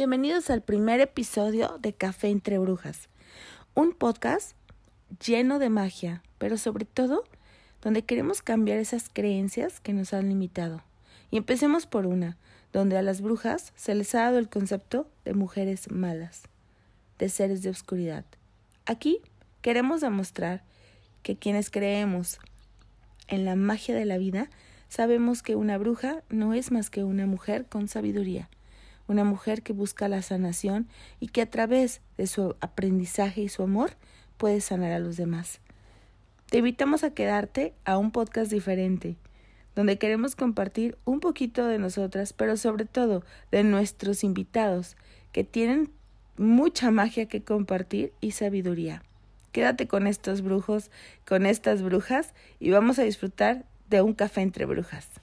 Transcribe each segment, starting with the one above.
Bienvenidos al primer episodio de Café entre Brujas, un podcast lleno de magia, pero sobre todo donde queremos cambiar esas creencias que nos han limitado. Y empecemos por una, donde a las brujas se les ha dado el concepto de mujeres malas, de seres de oscuridad. Aquí queremos demostrar que quienes creemos en la magia de la vida, sabemos que una bruja no es más que una mujer con sabiduría, una mujer que busca la sanación y que a través de su aprendizaje y su amor puede sanar a los demás. Te invitamos a quedarte a un podcast diferente, donde queremos compartir un poquito de nosotras, pero sobre todo de nuestros invitados, que tienen mucha magia que compartir y sabiduría. Quédate con estos brujos, con estas brujas, y vamos a disfrutar de un café entre brujas.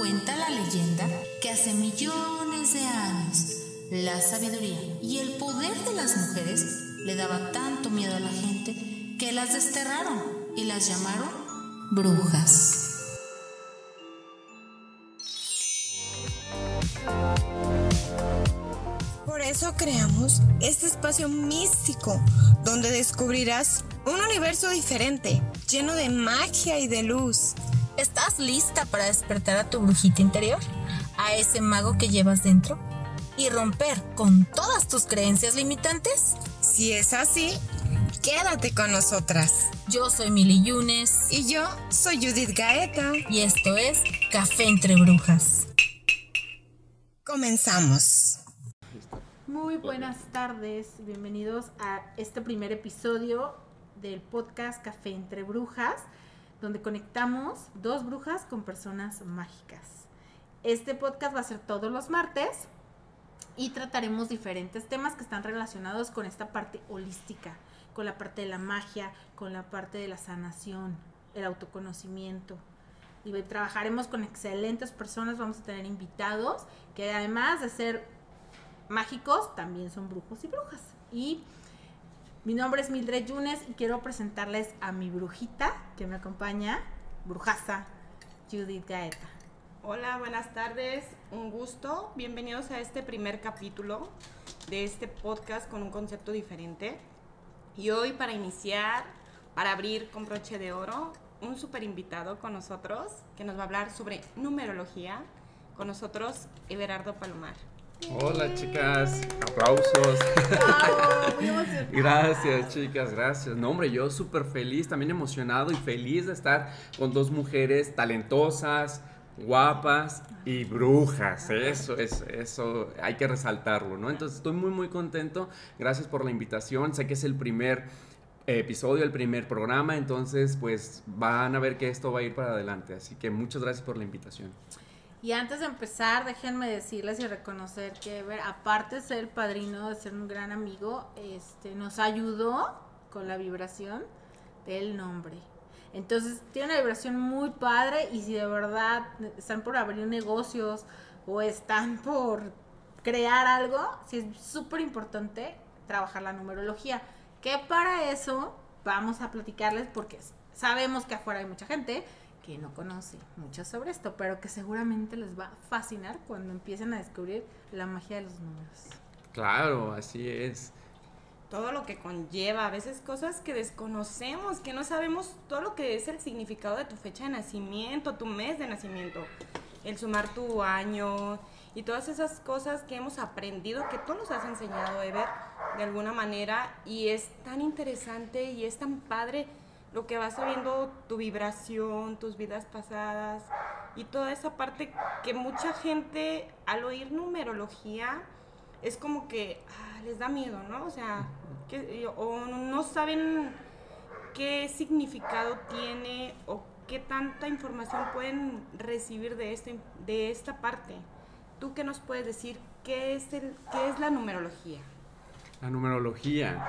Cuenta la leyenda que hace millones de años la sabiduría y el poder de las mujeres le daba tanto miedo a la gente que las desterraron y las llamaron brujas. Por eso creamos este espacio místico donde descubrirás un universo diferente, lleno de magia y de luz. ¿Estás lista para despertar a tu brujita interior? ¿A ese mago que llevas dentro? ¿Y romper con todas tus creencias limitantes? Si es así, quédate con nosotras. Yo soy Mili Yunes. Y yo soy Judith Gaeta. Y esto es Café entre Brujas. Comenzamos. Muy buenas tardes, bienvenidos a este primer episodio del podcast Café entre Brujas, donde conectamos dos brujas con personas mágicas. Este podcast va a ser todos los martes y trataremos diferentes temas que están relacionados con esta parte holística, con la parte de la magia, con la parte de la sanación, el autoconocimiento. Y trabajaremos con excelentes personas, vamos a tener invitados que además de ser mágicos también son brujos y brujas. Y mi nombre es Mildred Yunes y quiero presentarles a mi brujita que me acompaña, brujaza Judith Gaeta. Hola, buenas tardes, un gusto. Bienvenidos a este primer capítulo de este podcast con un concepto diferente. Y hoy para iniciar, para abrir con broche de oro, un super invitado con nosotros que nos va a hablar sobre numerología. Con nosotros, Everardo Palomar. Hola chicas, aplausos. gracias chicas, gracias. No hombre, yo súper feliz, también emocionado y feliz de estar con dos mujeres talentosas, guapas y brujas. Eso, es, eso hay que resaltarlo, ¿no? Entonces estoy muy muy contento. Gracias por la invitación. Sé que es el primer episodio, el primer programa, entonces pues van a ver que esto va a ir para adelante. Así que muchas gracias por la invitación. Y antes de empezar, déjenme decirles y reconocer que, aparte de ser padrino, de ser un gran amigo, este, nos ayudó con la vibración del nombre. Entonces, tiene una vibración muy padre y si de verdad están por abrir negocios o están por crear algo, sí es súper importante trabajar la numerología. Que para eso vamos a platicarles porque sabemos que afuera hay mucha gente que no conoce mucho sobre esto, pero que seguramente les va a fascinar cuando empiecen a descubrir la magia de los números. Claro, así es. Todo lo que conlleva, a veces cosas que desconocemos, que no sabemos todo lo que es el significado de tu fecha de nacimiento, tu mes de nacimiento, el sumar tu año y todas esas cosas que hemos aprendido, que tú nos has enseñado, Ever, de alguna manera, y es tan interesante y es tan padre lo que vas sabiendo, tu vibración, tus vidas pasadas y toda esa parte que mucha gente al oír numerología es como que ah, les da miedo, ¿no? O sea, que, o no saben qué significado tiene o qué tanta información pueden recibir de, este, de esta parte. ¿Tú qué nos puedes decir? ¿Qué es, el, qué es la numerología? La numerología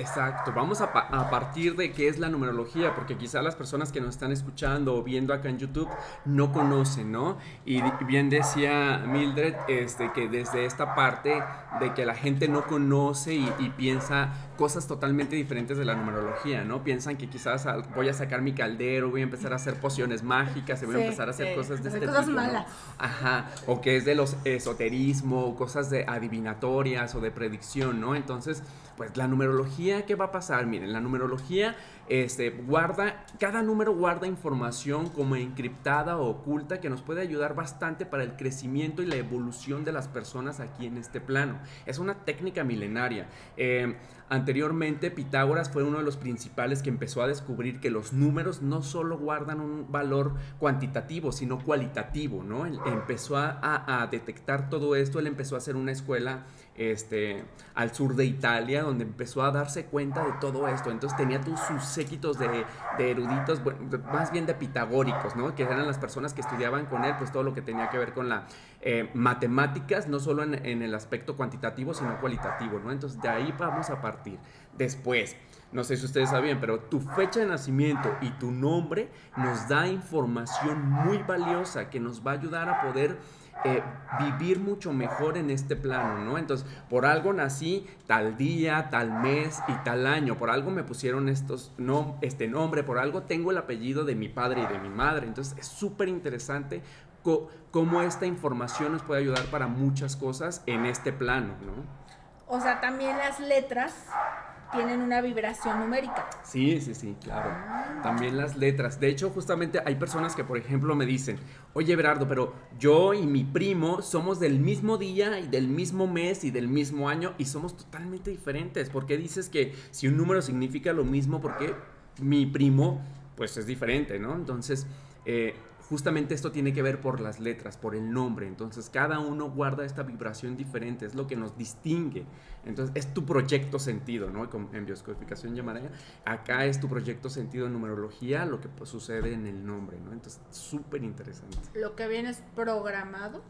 Exacto, vamos a, a, partir de qué es la numerología, porque quizá las personas que nos están escuchando o viendo acá en YouTube no conocen, ¿no? Y bien decía Mildred este, que desde esta parte de que la gente no conoce y, y piensa cosas totalmente diferentes de la numerología, ¿no? Piensan que quizás voy a sacar mi caldero, voy a empezar a hacer pociones mágicas, y voy a empezar a hacer cosas de este cosas tipo. malas. Ajá, o que es de los esoterismo, cosas de adivinatorias o de predicción, ¿no? Entonces, pues la numerología, ¿qué va a pasar? Miren, la numerología este, guarda, cada número guarda información como encriptada o oculta que nos puede ayudar bastante para el crecimiento y la evolución de las personas aquí en este plano. Es una técnica milenaria. Eh, anteriormente, Pitágoras fue uno de los principales que empezó a descubrir que los números no solo guardan un valor cuantitativo, sino cualitativo, ¿no? Él empezó a, a detectar todo esto, él empezó a hacer una escuela este, al sur de Italia, donde empezó a darse cuenta de todo esto. Entonces tenía sus séquitos de, eruditos, más bien de pitagóricos, ¿no? Que eran las personas que estudiaban con él, pues todo lo que tenía que ver con la eh, matemáticas, no solo en, el aspecto cuantitativo, sino cualitativo. Entonces de ahí vamos a partir. Después, no sé si ustedes sabían, pero tu fecha de nacimiento y tu nombre nos da información muy valiosa que nos va a ayudar a poder eh, vivir mucho mejor en este plano, ¿no? Entonces, por algo nací tal día, tal mes y tal año, por algo me pusieron estos, no, este nombre, por algo tengo el apellido de mi padre y de mi madre. Entonces, es súper interesante cómo esta información nos puede ayudar para muchas cosas en este plano, ¿no? O sea, también las letras tienen una vibración numérica. Sí, sí, sí, claro. También las letras. De hecho, justamente hay personas que, por ejemplo, me dicen, oye, Berardo, pero yo y mi primo somos del mismo día y del mismo mes y del mismo año y somos totalmente diferentes. ¿Por qué dices que si un número significa lo mismo, por qué mi primo, pues es diferente, ¿no? Entonces, eh, justamente esto tiene que ver por las letras, por el nombre. Entonces, cada uno guarda esta vibración diferente, es lo que nos distingue. Entonces, es tu proyecto sentido, ¿no? En bioscodificación llamaré. Acá es tu proyecto sentido en numerología, lo que sucede en el nombre, ¿no? Entonces, súper interesante. Lo que viene es programado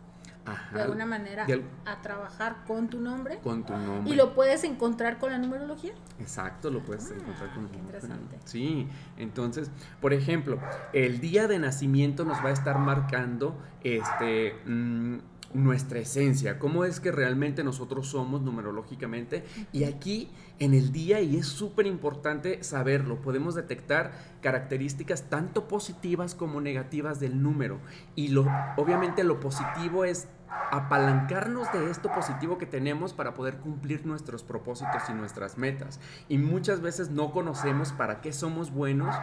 de alguna manera a trabajar con tu nombre. Con tu nombre. ¿Y lo puedes encontrar con la numerología? Exacto, lo puedes Ah, encontrar con la interesante. Sí, entonces, por ejemplo, el día de nacimiento nos va a estar marcando este mm, nuestra esencia, cómo es que realmente nosotros somos numerológicamente. Y aquí en el día, y es súper importante saberlo, podemos detectar características tanto positivas como negativas del número. Y lo, obviamente lo positivo es apalancarnos de esto positivo que tenemos para poder cumplir nuestros propósitos y nuestras metas. Y muchas veces no conocemos para qué somos buenos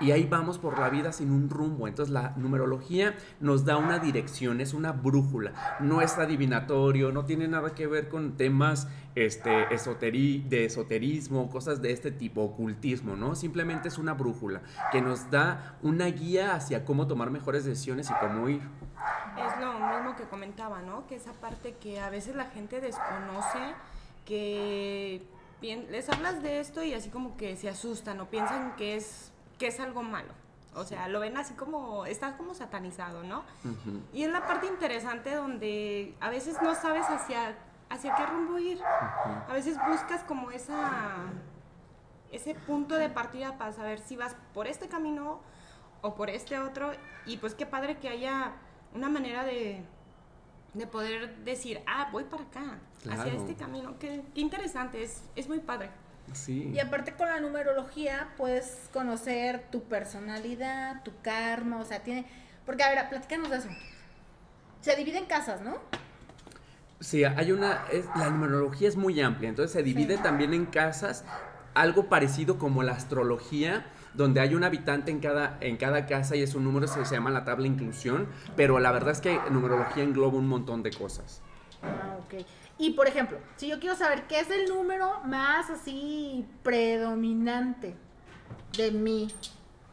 y ahí vamos por la vida sin un rumbo. Entonces la numerología nos da una dirección, es una brújula, no es adivinatorio, no tiene nada que ver con temas este, de esoterismo, cosas de este tipo, ocultismo, ¿no? Simplemente es una brújula que nos da una guía hacia cómo tomar mejores decisiones y cómo ir. Es lo mismo que comentaba, ¿no? Que esa parte que a veces la gente desconoce, que les hablas de esto y así como que se asustan o piensan que es, que es algo malo. O sea, lo ven así como, está como satanizado, ¿no? Ujú. Y es la parte interesante donde a veces no sabes hacia, hacia qué rumbo ir. A veces buscas como esa, ese punto de partida para saber si vas por este camino o por este otro. Y pues qué padre que haya una manera de, de poder decir, ah, voy para acá, hacia este camino. Qué, qué interesante, es, es muy padre. Sí. Y aparte con la numerología puedes conocer tu personalidad, tu karma, o sea, tiene... Porque, a ver, platícanos de eso. Se divide en casas, ¿no? Sí, hay una, es- la numerología es muy amplia, entonces se divide también en casas, algo parecido como la astrología, donde hay un habitante en cada, en cada casa y es un número, se, se llama la tabla inclusión, pero la verdad es que numerología engloba un montón de cosas. Ah, ok. Y por ejemplo, si yo quiero saber qué es el número más así predominante de mí,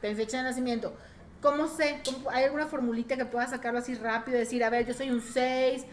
de mi fecha de nacimiento, ¿cómo sé? ¿Cómo- ¿Hay alguna formulita que pueda sacarlo así rápido? Decir, a ver, yo soy un 6.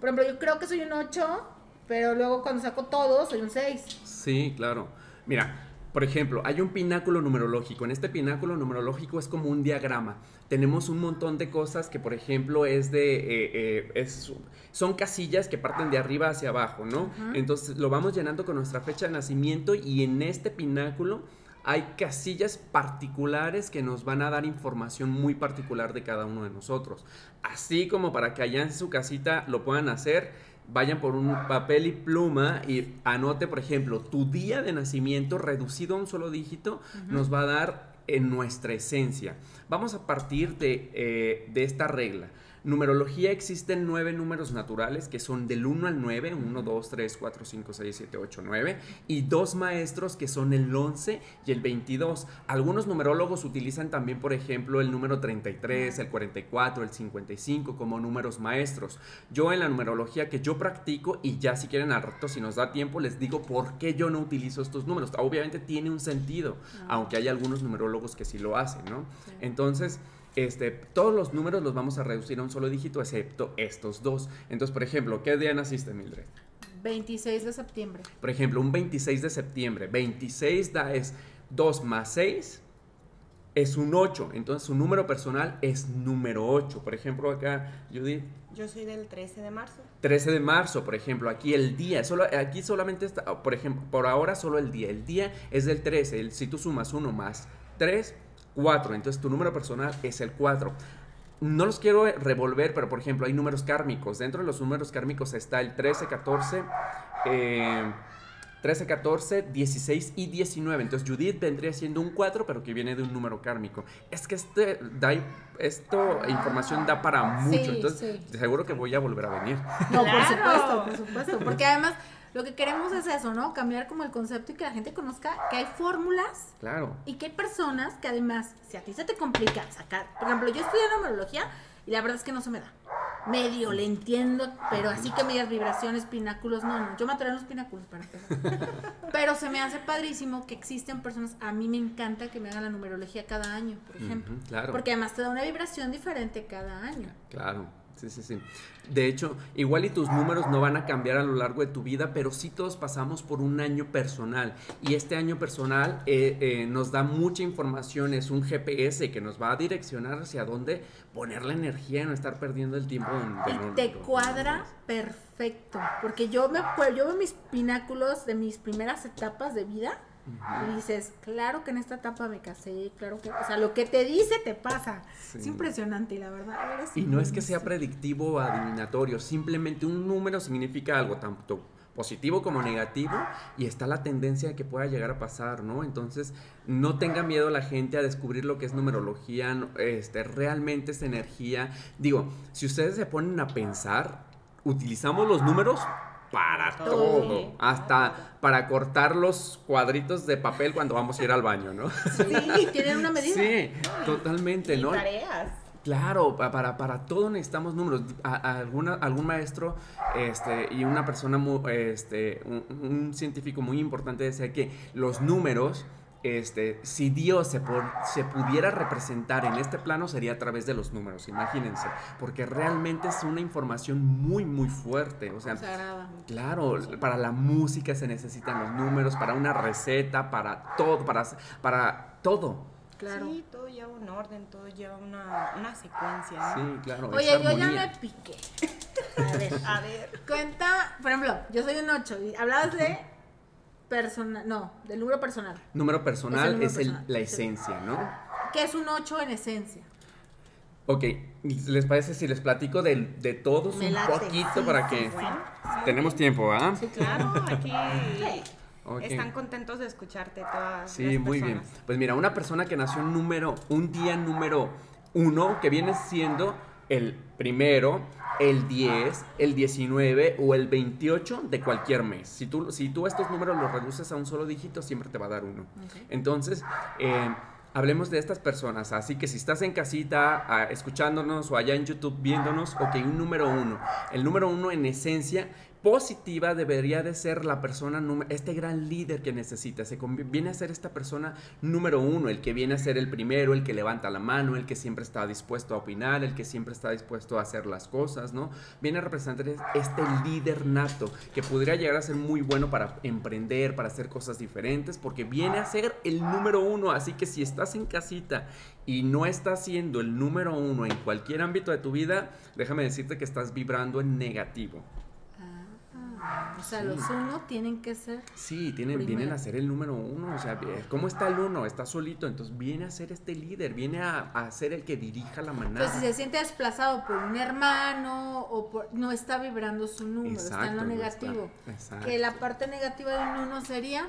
Por ejemplo, yo creo que soy un 8, pero luego cuando saco todo, soy un 6. Sí, claro. Mira, Por ejemplo, hay un pináculo numerológico. En este pináculo numerológico es como un diagrama. Tenemos un montón de cosas que, por ejemplo, es de... eh, eh, es- son casillas que parten de arriba hacia abajo, ¿no? Entonces lo vamos llenando con nuestra fecha de nacimiento y en este pináculo hay casillas particulares que nos van a dar información muy particular de cada uno de nosotros. Así como para que allá en su casita lo puedan hacer, vayan por un papel y pluma y anote, por ejemplo, tu día de nacimiento reducido a un solo dígito nos va a dar en nuestra esencia. Vamos a partir de, eh, de esta regla. Numerología existen nueve números naturales que son del 1 al 9, 1, 2, 3, 4, 5, 6, 7, 8, 9, y dos maestros que son el 11 y el 22. Algunos numerólogos utilizan también, por ejemplo, el número 33, el 44, el 55 como números maestros. Yo en la numerología que yo practico, y ya si quieren al rato, si nos da tiempo, les digo por qué yo no utilizo estos números. Obviamente tiene un sentido, aunque hay algunos numerólogos que sí lo hacen, ¿no? Entonces... Este, todos los números los vamos a reducir a un solo dígito, excepto estos dos. Entonces, por ejemplo, ¿qué día naciste, Mildred? 26 de septiembre. Por ejemplo, un 26 de septiembre. 26 da es 2 más 6 es un 8. Entonces, su número personal es número 8. Por ejemplo, acá, Judith, Yo soy del 13 de marzo. 13 de marzo, por ejemplo, aquí el día, solo, aquí solamente está, por ejemplo, por ahora solo el día, el día es del 13, el- si tú sumas 1 más 3, 4, entonces tu número personal es el 4. No los quiero revolver, pero por ejemplo hay números kármicos, dentro de los números kármicos está el 13, 14, eh, 13, 14, 16 y 19. Entonces Judith vendría siendo un 4, pero que viene de un número kármico. Es que este da, esto información da para mucho, Sí, entonces sí. seguro que voy a volver a venir. No, por supuesto, por supuesto. Porque además lo que queremos es eso, ¿no? Cambiar como el concepto y que la gente conozca que hay fórmulas Claro. y que hay personas que además, si a ti se te complica sacar, por ejemplo, yo estudié numerología y la verdad es que no se me da. Medio le entiendo, pero así que medias vibraciones, pináculos, no, no. Yo me en los pináculos para empezar. Pero se me hace padrísimo que existen personas, a mí me encanta que me hagan la numerología cada año, por ejemplo. Claro. Porque además te da una vibración diferente cada año. Claro, sí, sí, sí. De hecho, igual y tus números no van a cambiar a lo largo de tu vida, pero sí todos pasamos por un año personal. Y este año personal eh, eh, nos da mucha información, es un GPS que nos va a direccionar hacia dónde poner la energía y no estar perdiendo el tiempo. en- Y te cuadra perfecto. Porque yo me yo veo mis pináculos de mis primeras etapas de vida. Y dices, claro que en esta etapa me casé, claro que, o sea, lo que te dice te pasa. Sí. Es impresionante, y la verdad. eres Y no es que sea predictivo o adivinatorio, simplemente un número significa algo tanto positivo como negativo y está la tendencia de que pueda llegar a pasar, ¿no? Entonces, no tenga miedo la gente a descubrir lo que es numerología, este, realmente es energía. Digo, si ustedes se ponen a pensar, utilizamos los números para Todo. todo, hasta para cortar los cuadritos de papel cuando vamos a ir al baño, ¿no? Sí, tienen una medida. Sí, totalmente, Y ¿no? tareas. Claro, pa- para, para todo necesitamos números. A- a alguna, algún maestro este, y una persona, mu- este, un, un científico muy importante decía que los números, este, si Dios se, por- se pudiera representar en este plano sería a través de los números, imagínense, porque realmente es una información muy, muy fuerte. O sea, Sagrada. Claro, para la música se necesitan los números, para una receta, para todo, para, para todo. Claro. Sí, todo lleva un orden, todo lleva una, una secuencia. ¿no? Sí, claro. Oye, yo ya me piqué. A ver, A ver. cuenta, por ejemplo, yo soy un 8 y hablabas de personal, no, del número personal. Número personal es, el- la el- esencia, ¿no? ¿Qué es un 8 en esencia? Ok, ¿les parece si les platico de, de todos Me un late. poquito Sí, para sí, que tenemos tiempo, ¿ah? Sí, Claro, aquí están contentos de escucharte todas. Sí, las muy bien. Pues mira, una persona que nació un número, un día número uno, que viene siendo el primero, el 10, el 19 o el 28 de cualquier mes. Si tú, si tú estos números los reduces a un solo dígito, siempre te va a dar uno. Entonces, eh, hablemos de estas personas. Así que si estás en casita ah, escuchándonos o allá en YouTube viéndonos, ok, un número uno. El número uno en esencia positiva debería de ser la persona, este gran líder que necesita. Se viene a ser esta persona número uno, el que viene a ser el primero, el que levanta la mano, el que siempre está dispuesto a opinar, el que siempre está dispuesto a hacer las cosas, ¿no? Viene a representar es- este líder nato que podría llegar a ser muy bueno para emprender, para hacer cosas diferentes, porque viene a ser el número uno. Así que si estás en casita y no estás siendo el número uno en cualquier ámbito de tu vida, déjame decirte que estás vibrando en negativo. O sea, los uno tienen que ser. Sí, tienen, Primero. vienen a ser el número uno. O sea, eh, ¿cómo está el uno? Está solito. Entonces viene a ser este líder, viene a, a ser el que dirija la manada. Entonces, si se siente desplazado por un hermano o por, no está vibrando su número, está en lo no negativo. está. Que la parte negativa de un uno sería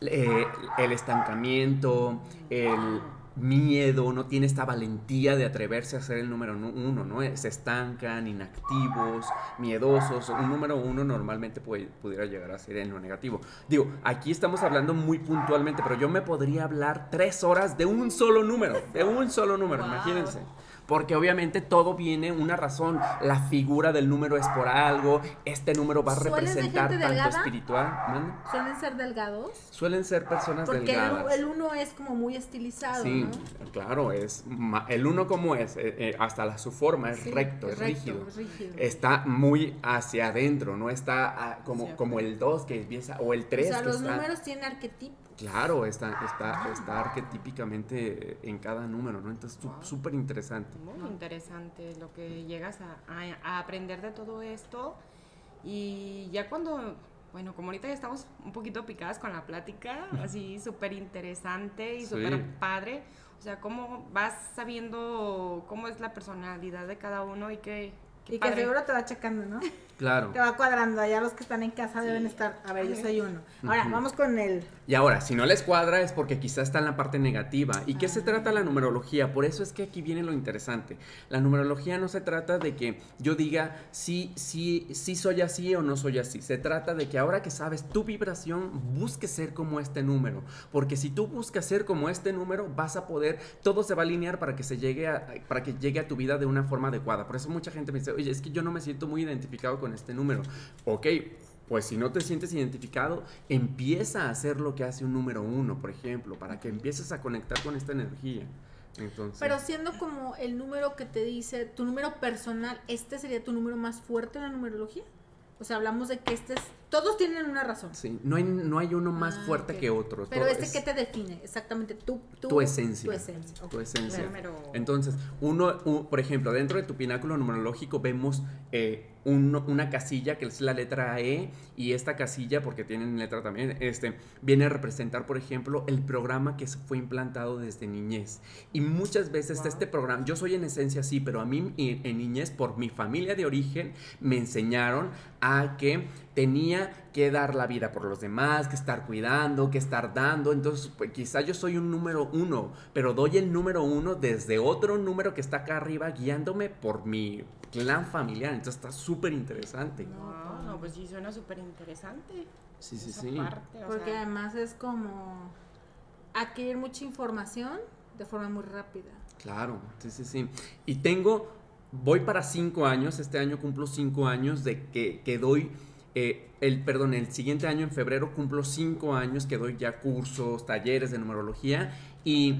Eh, el estancamiento, el miedo, no tiene esta valentía de atreverse a ser el número uno, ¿no? Se estancan, inactivos, miedosos. Un número uno normalmente puede- pudiera llegar a ser en lo negativo. Digo, aquí estamos hablando muy puntualmente, pero yo me podría hablar tres horas de un solo número, de un solo número, Wow. imagínense. Porque obviamente todo viene una razón. La figura del número es por algo. Este número va a ¿Suelen ser representar tanto delgada? espiritual. suelen ser delgados. Suelen ser personas Porque el, delgadas. el uno es como muy estilizado, Sí, ¿no? claro, es el uno como es, eh, eh, hasta la, su forma es Sí, recto, es, recto, rígido. rígido. Está muy hacia adentro, no está ah, como, como el 2 que empieza, o el 3 O sea, que los está... números tienen arquetipos. Claro, está, está, está arquetípicamente en cada número, ¿no? Entonces, sú- súper interesante. Muy interesante lo que llegas a, a- a aprender de todo esto. Y ya cuando, bueno, como ahorita ya estamos un poquito picadas con la plática, así súper interesante y Sí. súper padre. O sea, cómo vas sabiendo cómo es la personalidad de cada uno y qué, qué Y que padre. seguro te va checando, ¿no? Claro. Te va cuadrando. Allá los que están en casa deben estar. A ver, yo soy uno. Ahora, vamos con el. Y ahora, si no les cuadra es porque quizá está en la parte negativa. ¿Y qué se trata la numerología? Por eso es que aquí viene lo interesante. La numerología no se trata de que yo diga sí, sí, sí soy así o no soy así. Se trata de que ahora que sabes tu vibración, busques ser como este número. Porque si tú buscas ser como este número, vas a poder, todo se va a alinear para que se llegue a, para que llegue a tu vida de una forma adecuada. Por eso mucha gente me dice, oye, es que yo no me siento muy identificado con este número. Ok, pues si no te sientes identificado, empieza a hacer lo que hace un número uno, por ejemplo, para que empieces a conectar con esta energía. Entonces, Pero siendo como el número que te dice, tu número personal, ¿este sería tu número más fuerte en la numerología? O sea, hablamos de que este es. Todos tienen una razón. sí, no hay, no hay uno más Ah, fuerte que otro. Pero todo este, es ¿qué te define? Exactamente, tu, tu, tu esencia. Tu esencia. Tu esencia. Número- Entonces, uno, un- por ejemplo, dentro de tu pináculo numerológico vemos eh, un- una casilla que es la letra E y esta casilla, porque tienen letra también, este, viene a representar, por ejemplo, el programa que se fue implantado desde niñez. Y muchas veces este programa, yo soy en esencia sí, pero a mí en, en niñez, por mi familia de origen, me enseñaron a que tenía que dar la vida por los demás, que estar cuidando, que estar dando. Entonces, pues, quizá yo soy un número uno, pero doy el número uno desde otro número que está acá arriba guiándome por mi clan familiar. Entonces está súper interesante. No, no, pues sí, suena súper interesante. Sí, sí, sí. parte, Porque sea, además es como adquirir mucha información de forma muy rápida. Claro, sí, sí, sí. Y tengo, voy para cinco años, este año cumplo cinco años de que, que doy, eh, el, perdón, el siguiente año en febrero cumplo cinco años que doy ya cursos, talleres de numerología y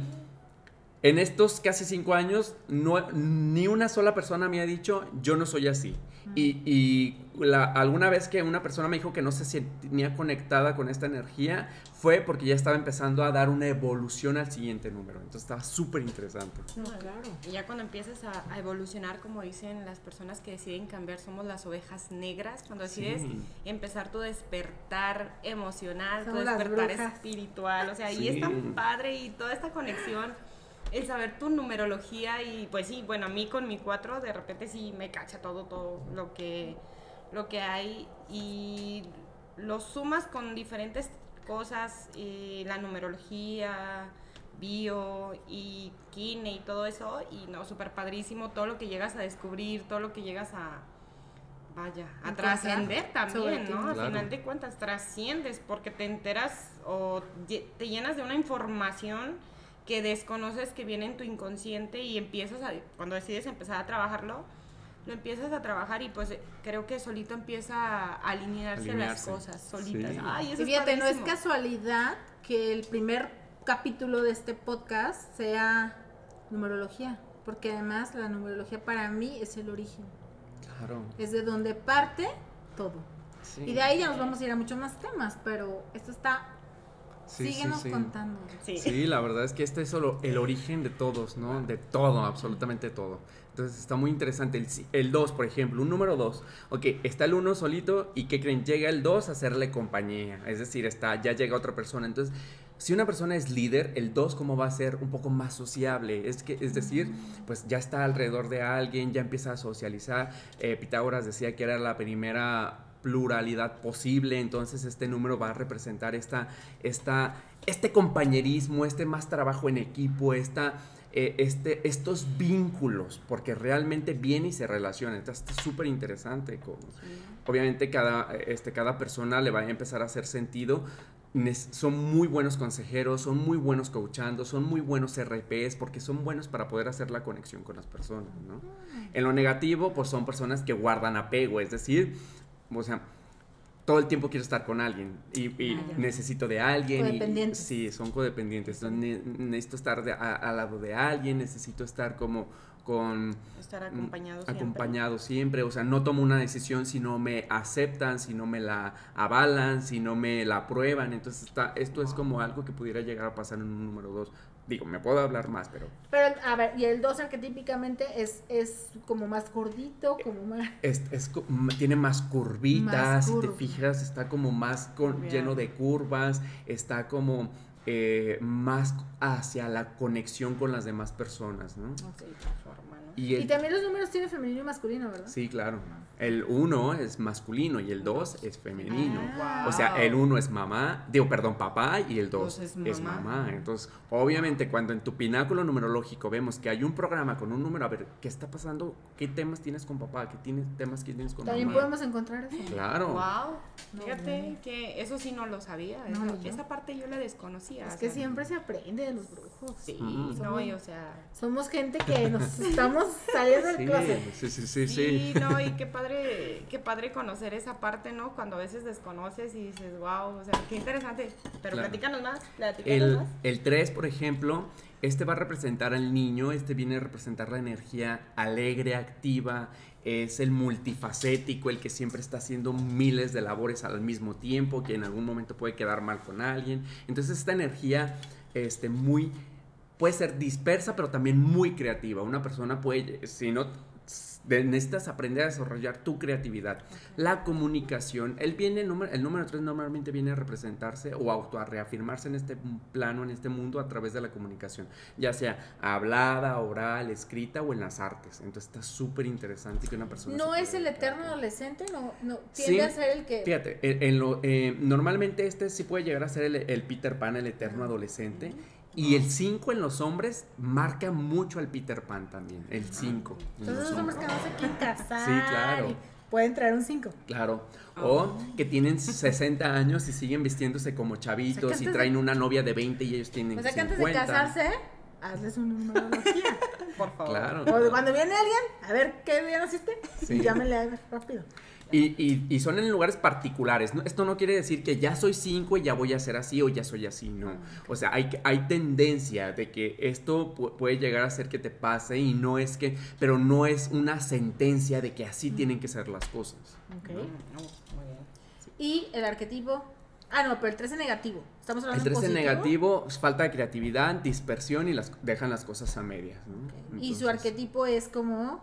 en estos casi cinco años no, ni una sola persona me ha dicho yo no soy así. Y, y la- alguna vez que una persona me dijo que no se sentía conectada con esta energía fue porque ya estaba empezando a dar una evolución al siguiente número. Entonces estaba súper interesante. No, claro. Y ya cuando empiezas a, a evolucionar, como dicen las personas que deciden cambiar, somos las ovejas negras. Cuando decides Sí. empezar tu despertar emocional, tu Somos despertar espiritual. O sea, Sí. y es tan padre y toda esta conexión, el saber tu numerología y pues sí, bueno, a mí con mi cuatro de repente sí me cacha todo, todo lo que, lo que hay y lo sumas con diferentes cosas, y la numerología, bio y kine y todo eso, y no, súper padrísimo todo lo que llegas a descubrir, todo lo que llegas a, vaya, a trascender también. ¿no? Al Claro. final de cuentas, trasciendes porque te enteras o te llenas de una información que desconoces que viene en tu inconsciente y empiezas a, cuando decides empezar a trabajarlo, lo empiezas a trabajar y pues creo que solito empieza a alinearse, Alinearse. las cosas, solitas. Sí. Ay, eso Y fíjate, no es casualidad que el primer capítulo de este podcast sea numerología, porque además la numerología para mí es el origen, Claro. es de donde parte todo. Sí. Y de ahí ya nos vamos a ir a muchos más temas, pero esto está... Sí, sí, síguenos sí. contando. Sí. Sí, la verdad es que este es solo el origen de todos, ¿no? De todo, absolutamente todo. Entonces está muy interesante. El, si- el 2, por ejemplo, un número 2. Ok, está el 1 solito y ¿qué creen? Llega el 2 a hacerle compañía. Es decir, está, ya llega otra persona. Entonces, si una persona es líder, el 2 cómo va a ser un poco más sociable. Es, que, es decir, pues ya está alrededor de alguien, ya empieza a socializar. Eh, Pitágoras decía que era la primera pluralidad posible, entonces este número va a representar esta, esta, este compañerismo, este más trabajo en equipo, esta, eh, este, estos vínculos, porque realmente viene y se relaciona. Entonces súper interesante. Obviamente cada, este, cada persona le va a empezar a hacer sentido. Son muy buenos consejeros, son muy buenos coachando, son muy buenos RPs porque son buenos para poder hacer la conexión con las personas, ¿no? En lo negativo, pues son personas que guardan apego, es decir, o sea, todo el tiempo quiero estar con alguien y, y Ah, necesito de alguien. y- Codependientes. sí, son codependientes. Entonces, ne- necesito estar de- a- al lado de alguien, necesito estar como con Estar mm, acompañado siempre. acompañado siempre, o sea, no tomo una decisión si no me aceptan, si no me la avalan, si no me la aprueban, entonces está, esto es como algo que pudiera llegar a pasar en un número dos. Digo, me puedo hablar más, pero Pero, a ver, y el 2 arquetípicamente es, es como más gordito, como más... es, es tiene más curvitas, Más si te fijas, está como más con- lleno de curvas, está como eh, más hacia la conexión con las demás personas, ¿no? Sí, forma, ¿no? Y el, Y también los números tienen femenino y masculino, ¿verdad? Sí, claro. El 1 es masculino y el 2 es femenino. Ah. O sea, el 1 es mamá, digo, perdón, papá y el 2 Dos es es, mamá. Entonces, obviamente, cuando en tu pináculo numerológico vemos que hay un programa con un número, a ver, ¿qué está pasando? ¿Qué temas tienes con papá? ¿Qué tienes, temas que tienes con También mamá? podemos encontrar eso. Claro. Wow, No, fíjate que eso sí no lo sabía. No, esa parte yo la desconocía. Es o que sea, siempre se aprende de los brujos. Sí, Ujú. no, y o sea. Somos gente que nos estamos saliendo del Sí, closet. sí, sí, sí, Sí, sí. no, y qué padre, qué padre conocer esa parte, ¿no? Cuando a veces desconoces y dices, wow, o sea, qué interesante. Pero Claro. platícanos más, platícanos El, más. el 3, por ejemplo, este va a representar al niño, este viene a representar la energía alegre, activa, es el multifacético, el que siempre está haciendo miles de labores al mismo tiempo, que en algún momento puede quedar mal con alguien. Entonces esta energía este, muy puede ser dispersa, pero también muy creativa. Una persona puede, si no, necesitas aprender a desarrollar tu creatividad. La comunicación, el, viene, el número, el número 3 normalmente viene a representarse o auto a reafirmarse en este plano, en este mundo, a través de la comunicación, ya sea hablada, oral, escrita o en las artes. Entonces está súper interesante que una persona... No es el eterno adolescente, no, no Sí. tiende a ser el que Fíjate, en, en lo, eh, normalmente este sí puede llegar a ser el, el Peter Pan, el eterno adolescente. Y el 5 en los hombres marca mucho al Peter Pan también, el 5. Entonces los hombres que no se quieren casar. Sí, claro. y Pueden traer un 5. Claro. O que tienen 60 años y siguen vistiéndose como chavitos O sea, que y traen una novia de 20 y ellos tienen O sea que 50. antes de casarse, hazles una numerología. Por favor. Claro. o cuando viene alguien, a ver qué día naciste, Sí. y llámele a ver rápido. Y, y- y son en lugares particulares. ¿no? Esto no quiere decir que ya soy 5 y ya voy a ser así o ya soy así, no. O sea, hay, que- hay tendencia de que esto pu- puede llegar a ser que te pase y no es que, pero no es una sentencia de que así tienen que ser las cosas. Ok. No, muy bien. Y el arquetipo. Ah, no, pero el 13 negativo. Estamos El hablando 3 es positivo. negativo, es falta de creatividad, dispersión y las dejan las cosas a medias. Y su arquetipo es como.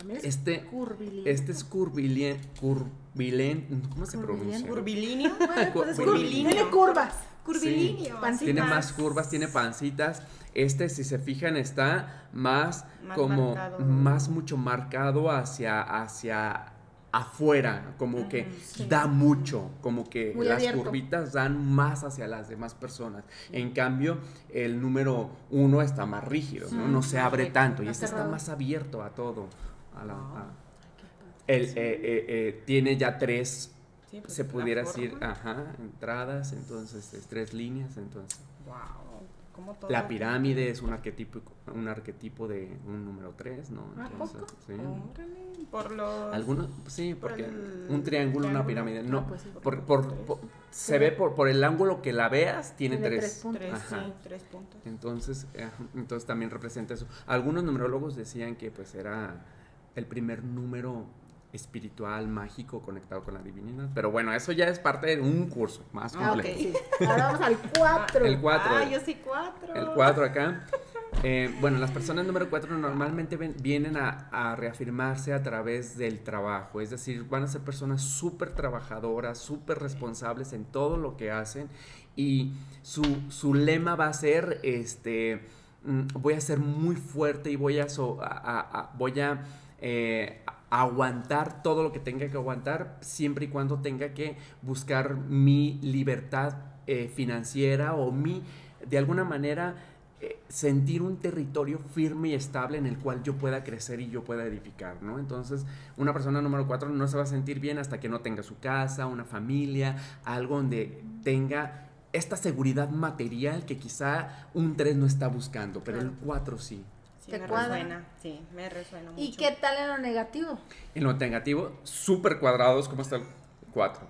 También es Este, curvilíneo. este es curvilien, curvilén, ¿cómo se pronuncia? Curvilíneo. Bueno, pues es Cu- curvilíneo. curvilíneo. Tiene curvas. Curvilíneo. Tiene más curvas, tiene pancitas. Este, si se fijan, está más, Más como, marcado. más mucho marcado hacia, hacia afuera, como que sí. da mucho, como que Muy las abierto. curvitas dan más hacia las demás personas. En cambio, el número uno está más rígido, ¿no? No se abre tanto y este está más abierto a todo. A la- Ah. a- el, eh, eh, eh, tiene ya tres, Sí, pues, se pudiera decir, ajá, entradas, entonces es tres líneas, entonces. Wow. como todo. La pirámide es un arquetipo, un arquetipo de un número 3, ¿no? ¿A poco? sí. Órale, Por los. Algunos, sí, por porque el un triángulo, una pirámide, no, Ah, pues sí. por, por- por- se ve por, por el ángulo que la veas, tiene, Tiene tres. tres puntos. Ajá. sí, tres puntos. Entonces, eh, entonces también representa eso. Algunos numerólogos decían que pues era el primer número espiritual, mágico, conectado con la divinidad. Pero bueno, eso ya es parte de un curso más Ah, completo. sí. Ahora vamos al 4. El 4. Ah, yo sí cuatro. El 4 acá. Eh, bueno, las personas número 4 normalmente ven- vienen a, a reafirmarse a través del trabajo, es decir, van a ser personas súper trabajadoras, súper responsables en todo lo que hacen y su, su lema va a ser, este, mm, voy a ser muy fuerte y voy a, so- a- a- a- voy a eh, aguantar todo lo que tenga que aguantar, siempre y cuando tenga que buscar mi libertad eh, financiera o mi, de alguna manera, eh, sentir un territorio firme y estable en el cual yo pueda crecer y yo pueda edificar, ¿no? Entonces, una persona número cuatro no se va a sentir bien hasta que no tenga su casa, una familia, algo donde tenga esta seguridad material que quizá un 3 no está buscando, pero el 4 sí. Sí, ¿Te me cuadra? resuena. Sí, me resuena mucho. ¿Y qué tal en lo negativo? En lo negativo, súper cuadrados, ¿cómo está el 4?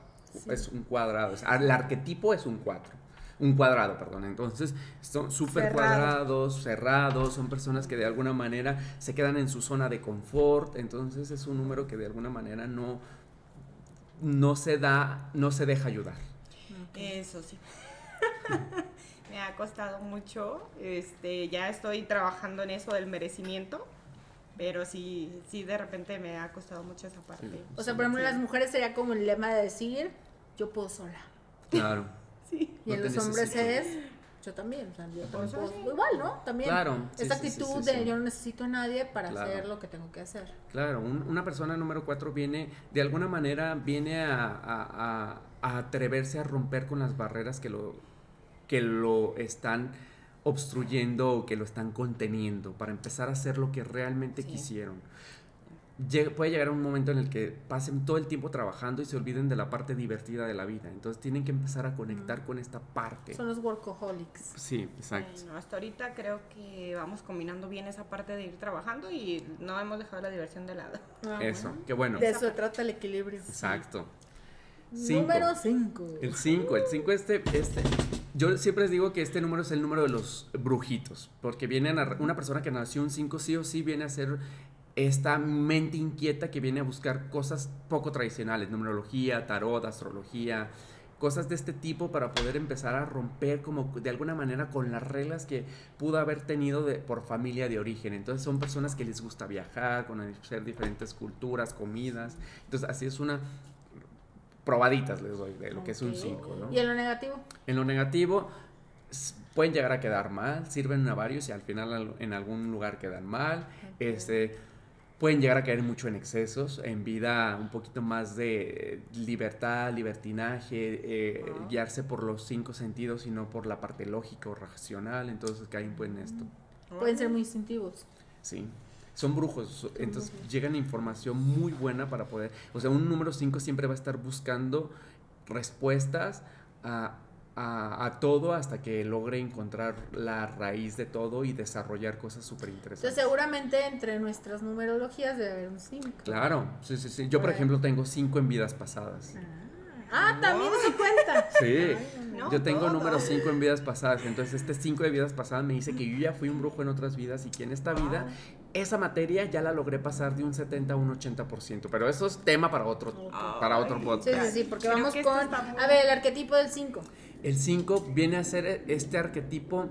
Es un cuadrado. es- el arquetipo es un 4. Un cuadrado, perdón. Entonces, son súper cuadrados, cerrados, son personas que de alguna manera se quedan en su zona de confort. Entonces, es un número que de alguna manera no, no se da, no se deja ayudar. Eso sí. me ha costado mucho. Este, ya estoy trabajando en eso del merecimiento. Pero sí, sí, de repente me ha costado mucho esa parte. Sí. O sea, por ejemplo, en las mujeres sería como el lema de decir, yo puedo sola. Claro. Sí. Y No en los hombres necesito. es, yo también, o sea, yo también Pues, puedo- sí. igual, ¿no? También. Claro, sí, Esta sí, sí, actitud sí, de sí. yo no necesito a nadie para Claro. hacer lo que tengo que hacer. Claro, un- una persona número cuatro viene, de alguna manera, viene a, a- a- a atreverse a romper con las barreras que lo, que lo están obstruyendo o que lo están conteniendo para empezar a hacer lo que realmente Sí. quisieron. Llega- puede llegar un momento en el que pasen todo el tiempo trabajando y se olviden de la parte divertida de la vida. Entonces tienen que empezar a conectar con esta parte. Son los workaholics. Sí, exacto. Bueno, hasta ahorita creo que vamos combinando bien esa parte de ir trabajando y no hemos dejado la diversión de lado. Ah, Eso, bueno. qué bueno. De eso trata el equilibrio. Exacto. Cinco. Número 5. El 5, el 5 este, este, yo siempre les digo que este número es el número de los brujitos, porque viene a una persona que nació un 5 sí o sí viene a ser esta mente inquieta que viene a buscar cosas poco tradicionales, numerología, tarot, astrología, cosas de este tipo para poder empezar a romper como de alguna manera con las reglas que pudo haber tenido por familia de origen. Entonces son personas que les gusta viajar, conocer diferentes culturas, comidas. Entonces así es una probaditas les doy de lo que es un Ok. 5, ¿no? ¿Y en lo negativo? En lo negativo, pueden llegar a quedar mal, sirven a varios y al final al- en algún lugar quedan mal. Este, pueden llegar a caer mucho en excesos, en vida un poquito más de libertad, libertinaje, eh, guiarse por los cinco sentidos y no por la parte lógica o racional. Entonces caen pues en esto. Pueden ser muy instintivos. Sí. Son brujos, so- entonces llegan información muy buena para poder, o sea, un número 5 siempre va a estar buscando respuestas a, a- a todo hasta que logre encontrar la raíz de todo y desarrollar cosas súper interesantes. Entonces, seguramente entre nuestras numerologías debe haber un 5. Claro, sí, sí, sí. Yo, por Por ahí. ejemplo, tengo 5 en vidas pasadas. Ah, también se cuenta. Sí, no, yo tengo todo. número 5 en vidas pasadas. Entonces, este 5 de vidas pasadas me dice que yo ya fui un brujo en otras vidas y que en esta vida, esa materia ya la logré pasar de un 70 a un 80%. Pero eso es tema para otro, para otro Ay. Sí, podcast. sí, sí, porque Creo vamos con. A ver, el arquetipo del 5. El 5 viene a ser este arquetipo.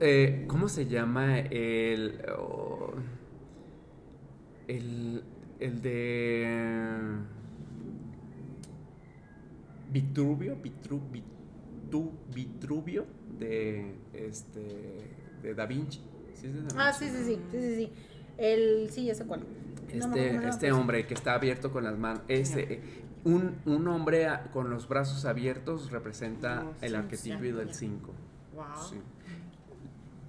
eh, ¿Cómo se llama? El. oh, el. El de. Vitruvio. Vitru, Vitu- Vitruvio. De. Este. De Da Vinci. ¿Sí es de Da Ah, sí, sí, sí. Sí, sí, sí. El. Sí, ya sé cuál. No me acuerdo cómo se Este, este hombre que está abierto con las manos. Ese, un, un hombre a- con los brazos abiertos representa Oh, el sí, arquetipo sí. del 5. Wow.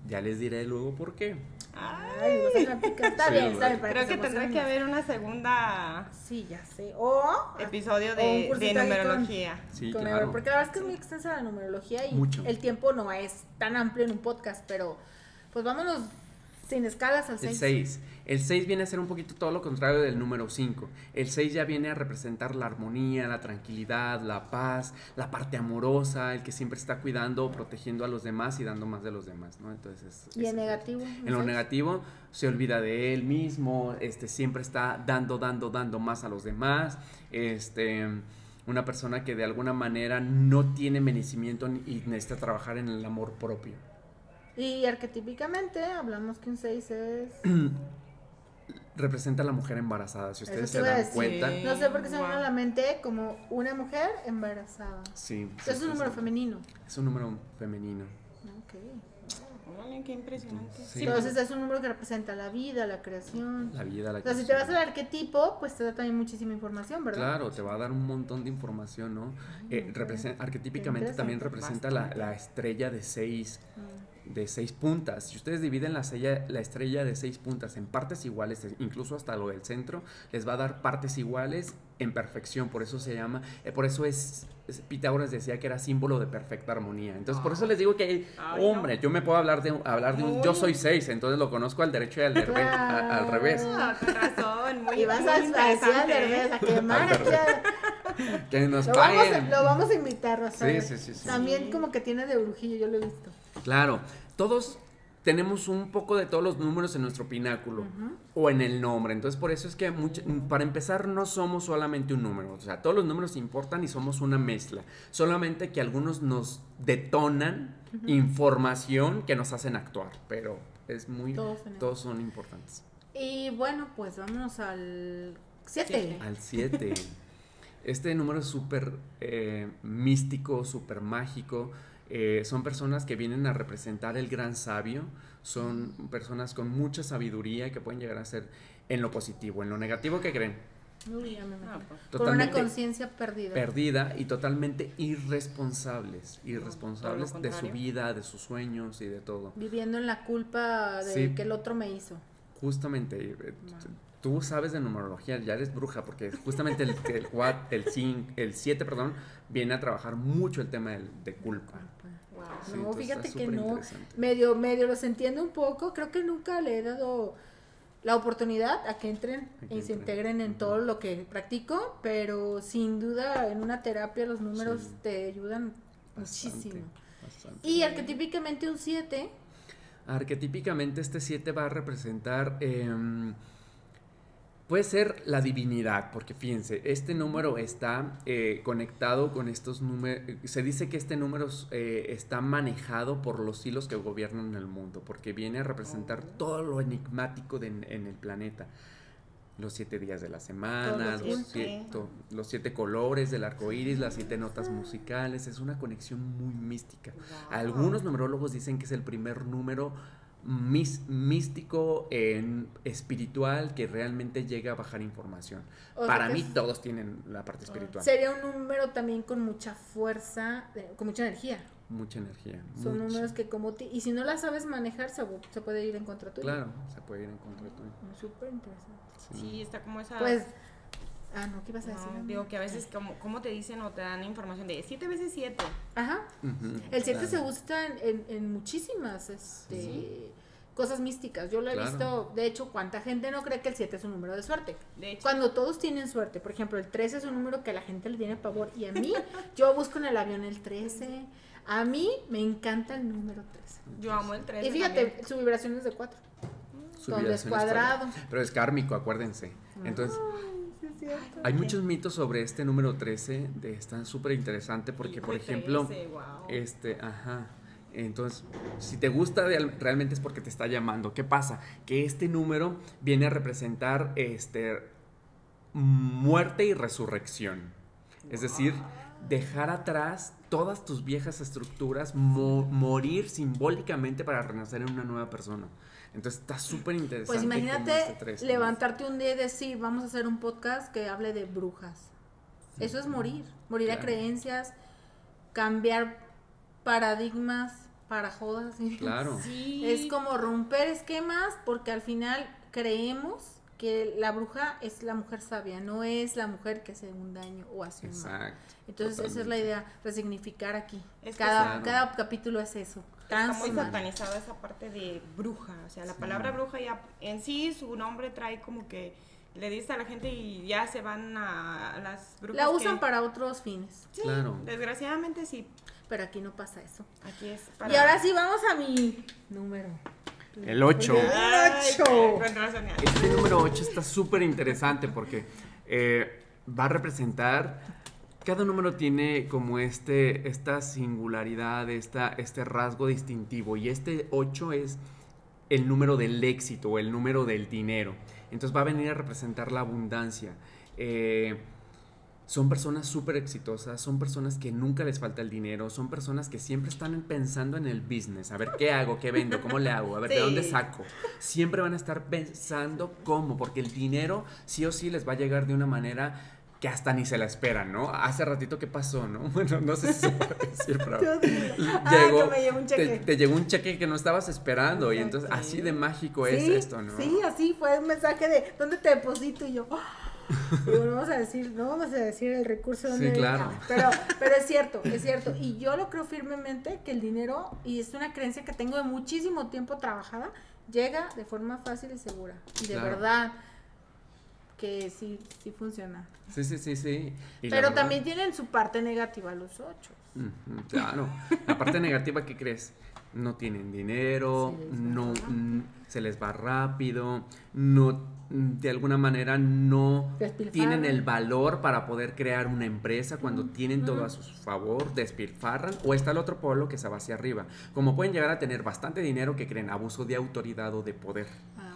Ya les diré luego por qué. Ay. Está Sí, bien, está bien. Creo que tendrá que haber una segunda Sí, ya sé. O episodio o de, con- numerología. Sí, con claro. el- porque la verdad es que es muy extensa la numerología y Mucho. el tiempo no es tan amplio en un podcast, pero pues vámonos sin escalas al El 6. 6. El 6 viene a ser un poquito todo lo contrario del número 5. El 6 ya viene a representar la armonía, la tranquilidad, la paz, la parte amorosa, el que siempre está cuidando, protegiendo a los demás y dando más de los demás, ¿no? Entonces, es- Y negativo. En lo negativo se olvida de él mismo, este siempre está dando, dando, dando más a los demás. Este una persona que de alguna manera no tiene merecimiento y necesita trabajar en el amor propio. Y arquetípicamente hablamos que un 6 es... Representa a la mujer embarazada, si ustedes se dan decir. cuenta. Sí. No sé por qué se me viene a la mente como una mujer embarazada. Sí, sí, es un número femenino. Es un número femenino. Ok. Órale, qué impresionante. Sí. Entonces es un número que representa la vida, la creación. La vida, la O sea, si te vas creación. al arquetipo, pues te da también muchísima información, ¿verdad? Claro, te va a dar un montón de información, ¿no? Eh, ok. represen- arquetípicamente también representa la, la estrella de seis, de seis puntas. Si ustedes dividen la, sella- la estrella de seis puntas en partes iguales, incluso hasta lo del centro, les va a dar partes iguales en perfección. Por eso se llama, eh, por eso es, es- Pitágoras decía que era símbolo de perfecta armonía. Entonces, por eso les digo que, Ay, hombre, yo me puedo hablar de, un- hablar de un, yo soy seis, entonces lo conozco al derecho y al, derbe- a- al revés. Ah, con razón, muy, Y vas muy a, decir al ¿eh? a quemar Que nos Lo vamos, a, lo vamos a invitar, sí, sí, sí. También como que tiene de brujillo, yo lo he visto. Claro, todos tenemos un poco de todos los números en nuestro pináculo o en el nombre. Entonces, por eso es que mucha- para empezar no somos solamente un número. O sea, todos los números importan y somos una mezcla. Solamente que algunos nos detonan información que nos hacen actuar. Pero es muy... Todos son importantes. Y bueno, pues vámonos al 7. Siete. Al 7. Este número es súper eh, místico, súper mágico. Eh, son personas que vienen a representar el gran sabio. Son personas con mucha sabiduría que pueden llegar a ser en lo positivo. En lo negativo, ¿qué creen? Uy, me. Ah, pues. Con una conciencia perdida. perdida y totalmente irresponsables. Irresponsables de su vida, de sus sueños y de todo. Viviendo en la culpa de Sí. que el otro me hizo. Justamente, eh, tú sabes de numerología, ya eres bruja, porque justamente el, el, el, cin- el 7, perdón, viene a trabajar mucho el tema del- de culpa. Wow. Sí, no, fíjate que no. Medio, medio los entiendo un poco. Creo que nunca le he dado la oportunidad a que entren A que y se entren. integren en Ujú. todo lo que practico, pero sin duda en una terapia los números Sí. te ayudan Bastante, muchísimo. bastante. Y arquetípicamente un 7 Arquetípicamente este 7 va a representar, em, puede ser la divinidad, porque fíjense, este número está eh, conectado con estos números, se dice que este número eh, está manejado por los hilos que gobiernan el mundo, porque viene a representar todo lo enigmático de- en el planeta. Los siete días de la semana, los los siete, los siete colores del arco iris, las siete notas musicales, es una conexión muy mística. Algunos numerólogos dicen que es el primer número místico, en, espiritual, que realmente llega a bajar información. O sea Para mí es- todos tienen la parte espiritual. sería un número también con mucha fuerza, con mucha energía. Mucha energía. Son mucha. números que como ti- y si no la sabes manejar se, se puede ir en contra tuya. Claro, se puede ir en contra tuyo. Súper interesante. Sí. Sí, está como esa... Pues, ah, no, ¿qué ibas a no, decir? digo que a veces, como, como te dicen o te dan información de 7 veces 7. Ajá. El 7 claro. se usa en, en- en muchísimas este, cosas místicas. Yo lo he Claro. visto, de hecho, cuánta gente no cree que el 7 es un número de suerte. De hecho, Cuando todos tienen suerte, por ejemplo, el 13 es un número que a la gente le tiene pavor. Y a mí, yo busco en el avión el 13. A mí me encanta el número 13. yo amo el 3. Y fíjate, su vibración es de 4. Su donde es vibración cuadrado. Pero es kármico, acuérdense. Entonces, hay muchos mitos sobre este número 13. De, están súper interesante porque, por ejemplo, este, ajá. Entonces, si te gusta real- realmente es porque te está llamando. ¿Qué pasa? Que este número viene a representar este muerte y resurrección. Es decir, dejar atrás todas tus viejas estructuras, mo- morir simbólicamente para renacer en una nueva persona. Entonces está súper interesante. Pues imagínate este levantarte un día y decir, vamos a hacer un podcast que hable de brujas. Eso es morir, morir a creencias, cambiar paradigmas, para jodas. Claro. Sí. Es como romper esquemas porque al final creemos que la bruja es la mujer sabia, no es la mujer que hace un daño o hace un mal. Exacto. Entonces esa es la idea, resignificar aquí. Es que cada, Claro. cada capítulo es eso. Está muy satanizada esa parte de bruja. O sea, la palabra bruja ya en sí, su nombre trae como que le dice a la gente y ya se van a, a las brujas. La usan que- para otros fines, Sí, Claro. Desgraciadamente sí. pero aquí no pasa eso. Aquí es para. Y ahora sí vamos a mi número. El 8. Ay, ocho. con razón, ya. Este número 8 está súper interesante porque eh, va a representar, cada número tiene como este, esta singularidad, esta, este rasgo distintivo y este 8 es el número del éxito o el número del dinero. Entonces va a venir a representar la abundancia. Eh, son personas súper exitosas, son personas que nunca les falta el dinero, son personas que siempre están pensando en el business, a ver qué hago, qué vendo, cómo le hago, a ver de dónde saco. Siempre van a estar pensando cómo, porque el dinero sí o sí les va a llegar de una manera que hasta ni se la esperan, ¿no? Hace ratito qué pasó, ¿no? Bueno, no sé si se puede decir, pero Ah, que me llegó un te, cheque. te llegó un cheque que no estabas esperando y entonces así de mágico es esto, ¿no? Sí, así fue un mensaje de ¿dónde te deposito? Y yo, ¡ah! Digo, no vamos a decir, no vamos a decir el recurso donde Sí, claro. Pero, pero es cierto, es cierto. Y yo lo creo firmemente que el dinero, y es una creencia que tengo de muchísimo tiempo trabajada, llega de forma fácil y segura. Y de Claro. verdad que sí, sí funciona. Sí, sí, sí, sí. Y Pero verdad- también tienen su parte negativa los ocho. Claro. La parte negativa, ¿qué crees? No tienen dinero, Se no mm, se les va rápido, no mm, de alguna manera no tienen el valor para poder crear una empresa cuando tienen todo a su favor, despilfarran, o está el otro polo que se va hacia arriba. Como pueden llegar a tener bastante dinero que creen abuso de autoridad o de poder. Ah.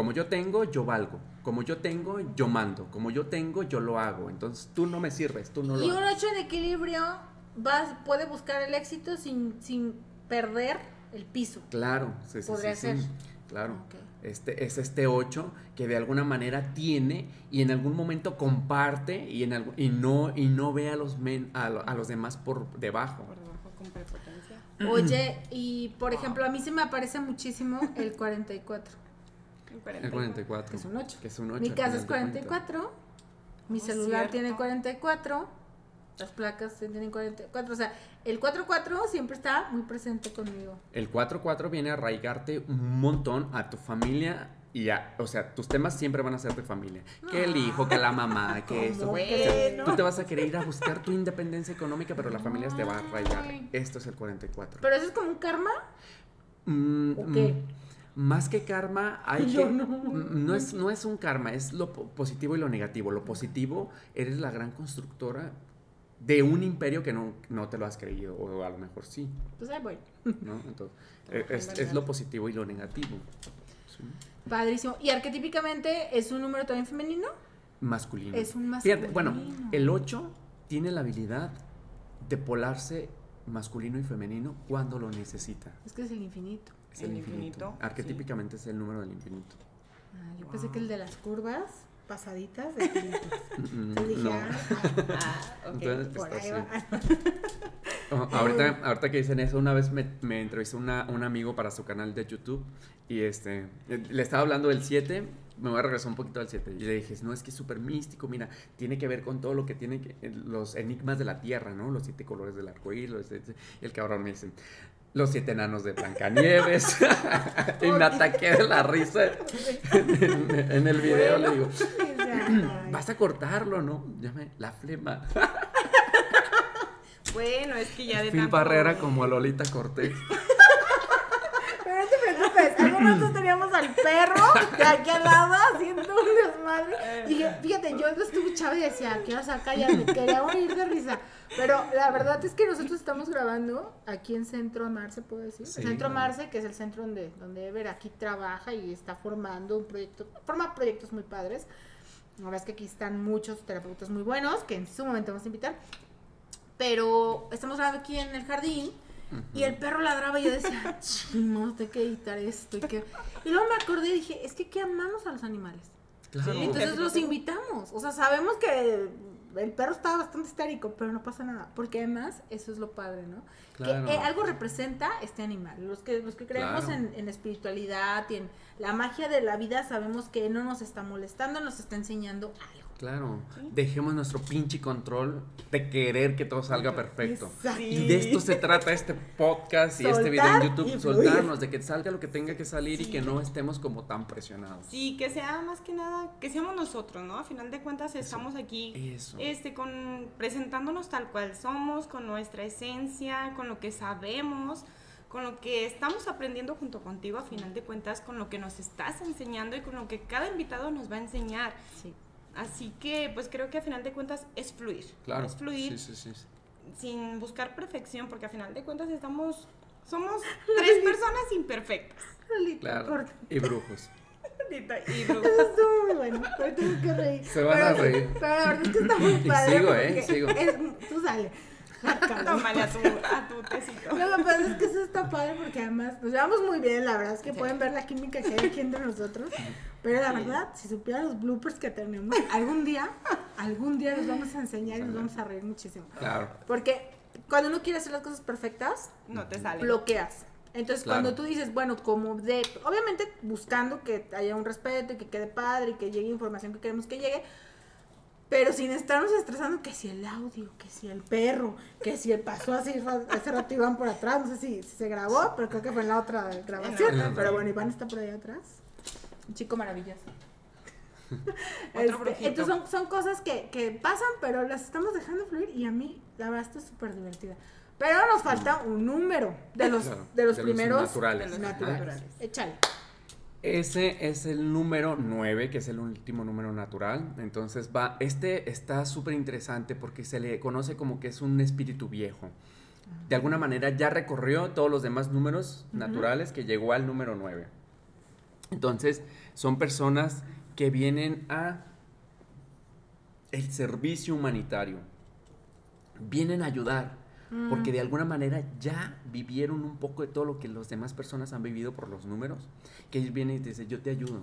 Como yo tengo, yo valgo. Como yo tengo, yo mando. Como yo tengo, yo lo hago. Entonces tú no me sirves, tú no lo Y un haces. ocho en equilibrio va, puede buscar el éxito sin, sin perder el piso. Claro, sí, sí, Podría sí, sí, ser. Claro. Este, es este 8 que de alguna manera tiene y en algún momento comparte y, en algu- y, no, y no ve a los, men, a, lo- a los demás por debajo. Por debajo con prepotencia. Oye, y por ejemplo, a mí se me aparece muchísimo el 44, El 44. que es un 8. Que es un 8. Mi casa es 44, mi Oh, celular cierto. tiene 44, las placas tienen 44, o sea, el 44 siempre está muy presente conmigo. El 4-4 viene a arraigarte un montón a tu familia y a, o sea, tus temas siempre van a ser de familia. Que el hijo, que la mamá, que esto. ¿Cómo O sea, que tú te vas a querer ir a buscar tu independencia económica, pero la familia te va a arraigar. Ay. Esto es el 44. Pero eso es como un karma. Mm, ¿O qué? mm, Más que karma, hay Yo que. no. no es, no es un karma, es lo po- positivo y lo negativo. Lo positivo, eres la gran constructora de un imperio que no, no te lo has creído, o a lo mejor sí, Pues ahí voy. ¿no? Entonces, eh, es, es lo positivo y lo negativo. ¿sí? Padrísimo. Y arquetípicamente es un número también femenino. Masculino. Es un Fíjate, bueno, masculino. el 8 tiene la habilidad de polarse masculino y femenino cuando lo necesita. Es que es el infinito. Es el, El infinito. infinito, Arquetípicamente es el número del infinito. Ah, yo pensé que el de las curvas pasaditas de finitos. Yo dije, no. ah, Ah. Entonces, por está ahí va. Oh, ahorita, ahorita que dicen eso, una vez me, me entrevistó una- un amigo para su canal de YouTube y este, le estaba hablando del 7, me voy a regresar un poquito al 7 y le dije, no, es que es súper místico, mira, tiene que ver con todo lo que tiene que, eh, los enigmas de la Tierra, ¿no? Los siete colores del arco iris, los siete- y el cabrón me dice, los siete enanos de Blancanieves y me ataqué de la risa en, en el video, le digo, vas a cortarlo, ¿no? Llame la flema. Bueno, es que ya de Phil tanto- Barrera como Lolita Cortés. Pero no te preocupes, algo nosotros teníamos al perro de aquí al lado haciendo un desmadre. Dije, fíjate, yo lo estuve chavo y decía, quiero sacar ya me quería morir de risa. Pero la verdad es que nosotros estamos grabando aquí en Centro Marce, ¿puedo decir? Sí. Centro Marce, que es el centro donde, donde Ever aquí trabaja y está formando un proyecto, forma proyectos muy padres. La verdad es que aquí están muchos terapeutas muy buenos, que en su momento vamos a invitar. Pero estamos grabando aquí en el jardín y el perro ladraba y yo decía, chingos, tengo que editar esto. Y, que... y luego me acordé y dije, es que que amamos a los animales. Claro. Entonces los invitamos. O sea, sabemos que el perro está bastante histérico, pero no pasa nada. Porque además, eso es lo padre, ¿no? Claro. Que eh, algo representa este animal. Los que, los que creemos Claro. en, en espiritualidad y en la magia de la vida, sabemos que no nos está molestando, nos está enseñando algo. Claro, dejemos nuestro pinche control de querer que todo salga perfecto. Exacto. Y de esto se trata este podcast y este video en YouTube, soltarnos, de que salga lo que tenga que salir y que no estemos como tan presionados. Sí, que sea más que nada, que seamos nosotros, ¿no? A final de cuentas estamos aquí Eso. este con presentándonos tal cual somos, con nuestra esencia, con lo que sabemos, con lo que estamos aprendiendo junto contigo, a final de cuentas, con lo que nos estás enseñando y con lo que cada invitado nos va a enseñar. Sí. Así que, pues creo que a final de cuentas es fluir. Claro. Es fluir Sí, sí, sí. sin buscar perfección, porque a final de cuentas estamos, somos tres personas imperfectas. Claro. corta. Y brujos. Y brujas. Eso estuvo muy bueno. Me tengo que reír. Se van a Pero- reír. Pero la verdad es que está muy Y padre. sigo, ¿eh? Sigo. es- tú sale. Tómale a tu, a tu tecito. Lo que pasa es que eso está padre porque además nos llevamos muy bien, la verdad es que pueden ver la química que hay aquí entre nosotros. Pero la verdad, si supieran los bloopers que tenemos, algún día, algún día los vamos a enseñar y nos vamos a reír muchísimo. Claro. Porque cuando uno quiere hacer las cosas perfectas, No te sale. bloqueas. Entonces, Claro. cuando tú dices, bueno, como de, obviamente buscando que haya un respeto y que quede padre y que llegue información que queremos que llegue, pero sin estarnos estresando que si el audio, que si el perro, que si el pasó así, hace rato iban por atrás, no sé si, si se grabó, pero creo que fue en la otra grabación. Pero bueno, Iván está por ahí atrás. Un chico maravilloso. Este, entonces son, son cosas que, que pasan, pero las estamos dejando fluir y a mí la verdad está súper divertida. Pero nos falta un número de los, Claro, de los de los primeros naturales. De los naturales. naturales. Échale. Ese es el número 9, que es el último número natural. Entonces va, este está súper interesante porque se le conoce como que es un espíritu viejo. De alguna manera ya recorrió todos los demás números naturales que llegó al número 9. Entonces son personas que vienen a el servicio humanitario. Vienen a ayudar. Porque de alguna manera ya vivieron un poco de todo lo que las demás personas han vivido por los números. Que ellos vienen y te dicen, yo te ayudo.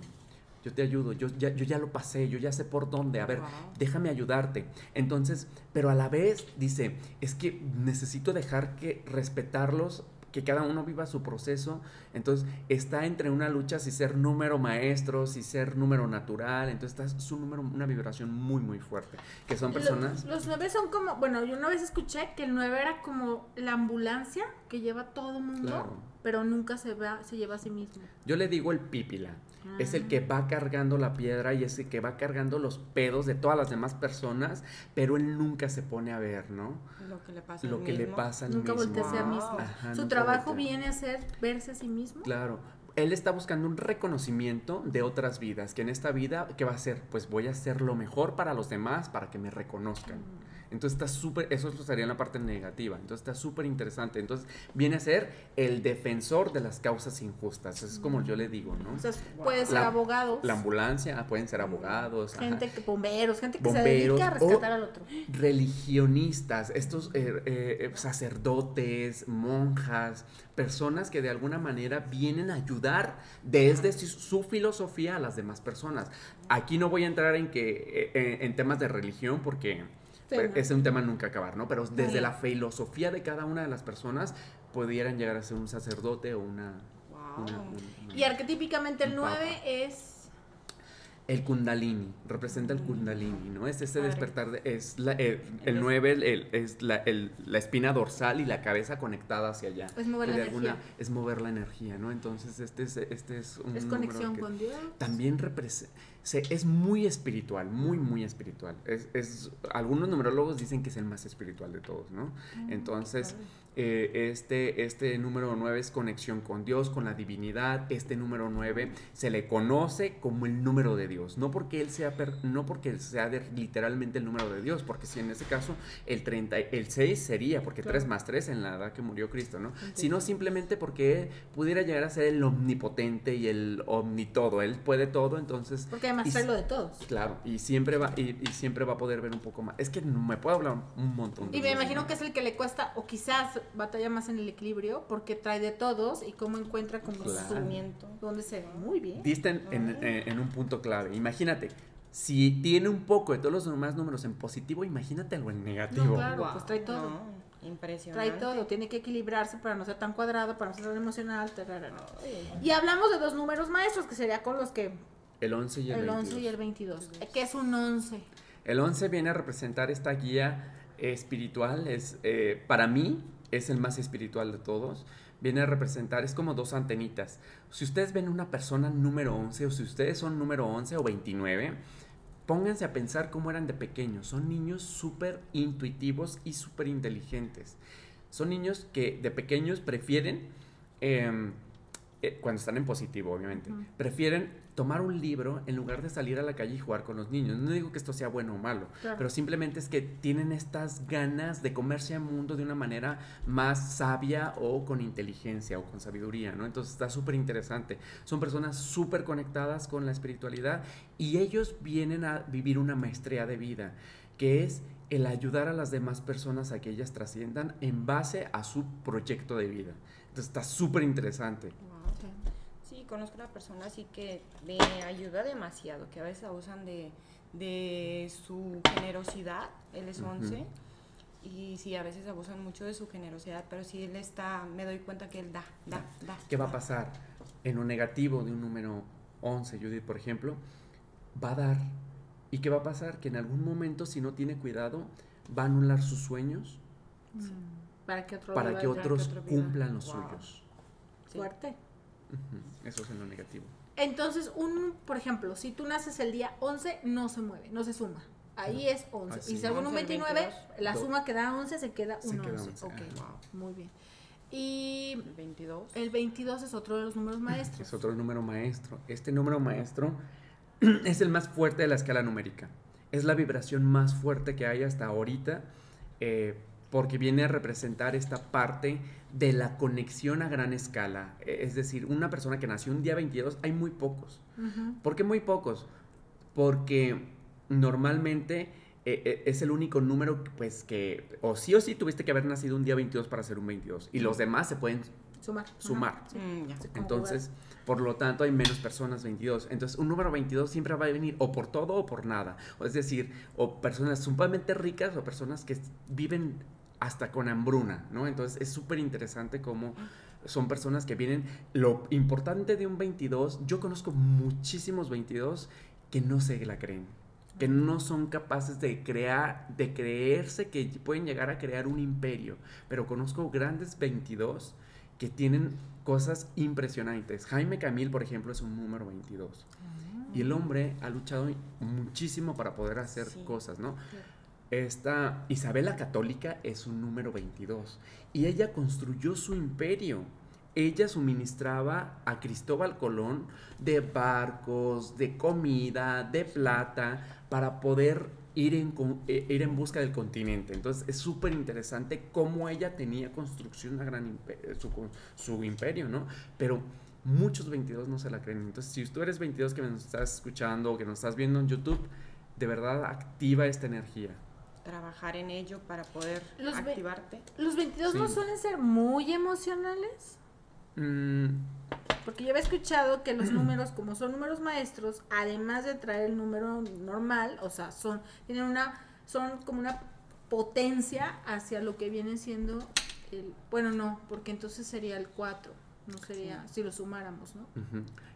Yo te ayudo, yo ya, yo ya lo pasé, yo ya sé por dónde, a ver, Wow. déjame ayudarte. Entonces, pero a la vez dice, es que necesito dejar que respetarlos, que cada uno viva su proceso. Entonces, está entre una lucha si ser número maestro, si ser número natural. Entonces, está su número, una vibración muy, muy fuerte. Que son personas... Los, nueve son como, bueno, yo una vez escuché que el nueve era como la ambulancia que lleva todo mundo, Claro. pero nunca se, va, se lleva a sí mismo. Yo le digo el pípila. Es el que va cargando la piedra y es el que va cargando los pedos de todas las demás personas, pero él nunca se pone a ver, ¿no? Lo que le pasa Lo que le pasa al Nunca mismo. voltea a mismo. Ajá, Su trabajo voltea. viene a ser verse a sí mismo. Claro. Él está buscando un reconocimiento de otras vidas, que en esta vida, ¿qué va a hacer? Pues voy a hacer lo mejor para los demás, para que me reconozcan. Entonces está súper, eso sería en la parte negativa, entonces está súper interesante. Entonces viene a ser el defensor de las causas injustas, eso es como yo le digo, ¿no? O sea, puede ser abogados, La ambulancia, ah, pueden ser abogados, ajá. gente que, bomberos, gente que Bomberos, se dedica a rescatar al otro. religionistas, estos eh, eh, sacerdotes, monjas, personas que de alguna manera vienen a ayudar desde su, su filosofía a las demás personas. Aquí no voy a entrar en que eh, en temas de religión porque Es un tema nunca acabar, ¿no? Pero desde Sí. la filosofía de cada una de las personas pudieran llegar a ser un sacerdote o una, Wow. una- Y arquetípicamente el Un papa. 9 es El kundalini, representa el kundalini, ¿no? Es ese Padre. despertar, de- es la, eh, el 9 el- el- es la, la espina dorsal y la cabeza conectada hacia allá. Es mover la de energía. es mover la energía, ¿no? Entonces este es, este es un es conexión con Dios. También representa, es muy espiritual, muy, muy espiritual. Es, es- algunos numerólogos dicen que es el más espiritual de todos, ¿no? Entonces, eh, este, este número 9 es conexión con Dios, con la divinidad. Este número 9 se le conoce como el número de Dios. No porque él sea, per- no porque él sea de- literalmente el número de Dios, porque si en ese caso el, 30, el 6 sería, porque 3 más 3 en la edad que murió Cristo, ¿no? Sino simplemente porque él pudiera llegar a ser el omnipotente y el omnitodo. Él puede todo, entonces... Porque más Y trae s- lo de todos. Claro, y siempre va, y, y siempre va a poder ver un poco más. Es que me puedo hablar un montón. de Y me imagino ¿no? que es el que le cuesta, o quizás batalla más en el equilibrio, porque trae de todos y cómo encuentra como Claro. su dónde se Muy bien. Diste en, en- un punto clave. Imagínate, si tiene un poco de todos los demás números en positivo, imagínate algo en negativo. No, claro. Pues trae todo. no, impresionante. Trae todo, tiene que equilibrarse para no ser tan cuadrado, para no ser tan emocional. tararara. Y hablamos de dos números maestros, que sería con los que El 11 y el, el 11 22. y el 22. ¿Qué es un 11? El 11 viene a representar esta guía eh, espiritual. Es, eh, para mí es el más espiritual de todos. Viene a representar, es como dos antenitas. Si ustedes ven una persona número 11 o si ustedes son número 11 o 29, pónganse a pensar cómo eran de pequeños. Son niños súper intuitivos y súper inteligentes. Son niños que de pequeños prefieren, em, eh, cuando están en positivo obviamente, prefieren tomar un libro en lugar de salir a la calle y jugar con los niños. No digo que esto sea bueno o malo, Claro. pero simplemente es que tienen estas ganas de comerse al mundo de una manera más sabia o con inteligencia o con sabiduría, ¿no? Entonces está súper interesante. Son personas súper conectadas con la espiritualidad y ellos vienen a vivir una maestría de vida, que es el ayudar a las demás personas a que ellas trasciendan en base a su proyecto de vida. Entonces está súper interesante. Sí, conozco una persona así que me ayuda demasiado, que a veces abusan de, de su generosidad, él es 11, y sí, a veces abusan mucho de su generosidad, pero sí él está, me doy cuenta que él da, da, da. ¿Qué va a pasar? En lo negativo de un número 11, Judith, por ejemplo, va a dar. ¿Y qué va a pasar? Que en algún momento, si no tiene cuidado, va a anular sus sueños Para que otro para viva que otros otro viva. cumplan los Wow. suyos. Sí. Fuerte. Eso es en lo negativo. Entonces, un, por ejemplo, si tú naces el día 11, no se mueve, no se suma. Ahí es 11. Así y según un 11, 29, 22, la do- suma que da 11 se queda Se un queda 11. 11, Ok, ajá. muy bien. Y El 22. el 22 es otro de los números maestros. Es otro número maestro. Este número maestro es el más fuerte de la escala numérica. Es la vibración más fuerte que hay hasta ahorita eh, porque viene a representar esta parte de la conexión a gran escala. Eh, Es decir, una persona que nació un día 22, hay muy pocos. Ujú. ¿Por qué muy pocos? Porque normalmente eh, eh, es el único número pues que o sí o sí tuviste que haber nacido un día 22 para ser un 22 y los demás se pueden Sumar. sumar. Sí. Entonces, por lo tanto, hay menos personas 22. Entonces, un número 22 siempre va a venir o por todo o por nada. O es decir, o personas sumamente ricas o personas que viven hasta con hambruna, ¿no? Entonces, es súper interesante cómo son personas que vienen. Lo importante de un 22, yo conozco muchísimos 22 que no se la creen. Que no son capaces de crear, de creerse que pueden llegar a crear un imperio. Pero conozco grandes 22 que tienen cosas impresionantes. Jaime Camil, por ejemplo, es un número 22. Y el hombre ha luchado muchísimo para poder hacer Sí. cosas, ¿no? Esta Isabela Católica es un número 22 y ella construyó su imperio. Ella suministraba a Cristóbal Colón de barcos, de comida, de plata para poder ir en, eh, ir en busca del continente. Entonces es súper interesante cómo ella tenía construcción una gran eh, su, su imperio, ¿no? Pero muchos 22 no se la creen. Entonces si tú eres 22 que nos estás escuchando o que nos estás viendo en YouTube, de verdad activa esta energía. Trabajar en ello para poder Los activarte. Los 22 no suelen ser muy emocionales. Mm, Porque yo había escuchado que los números, como son números maestros, además de traer el número normal, o sea, son, tienen una, son como una potencia hacia lo que viene siendo el, bueno, no, porque entonces sería el 4, no sería, si lo sumáramos, ¿no?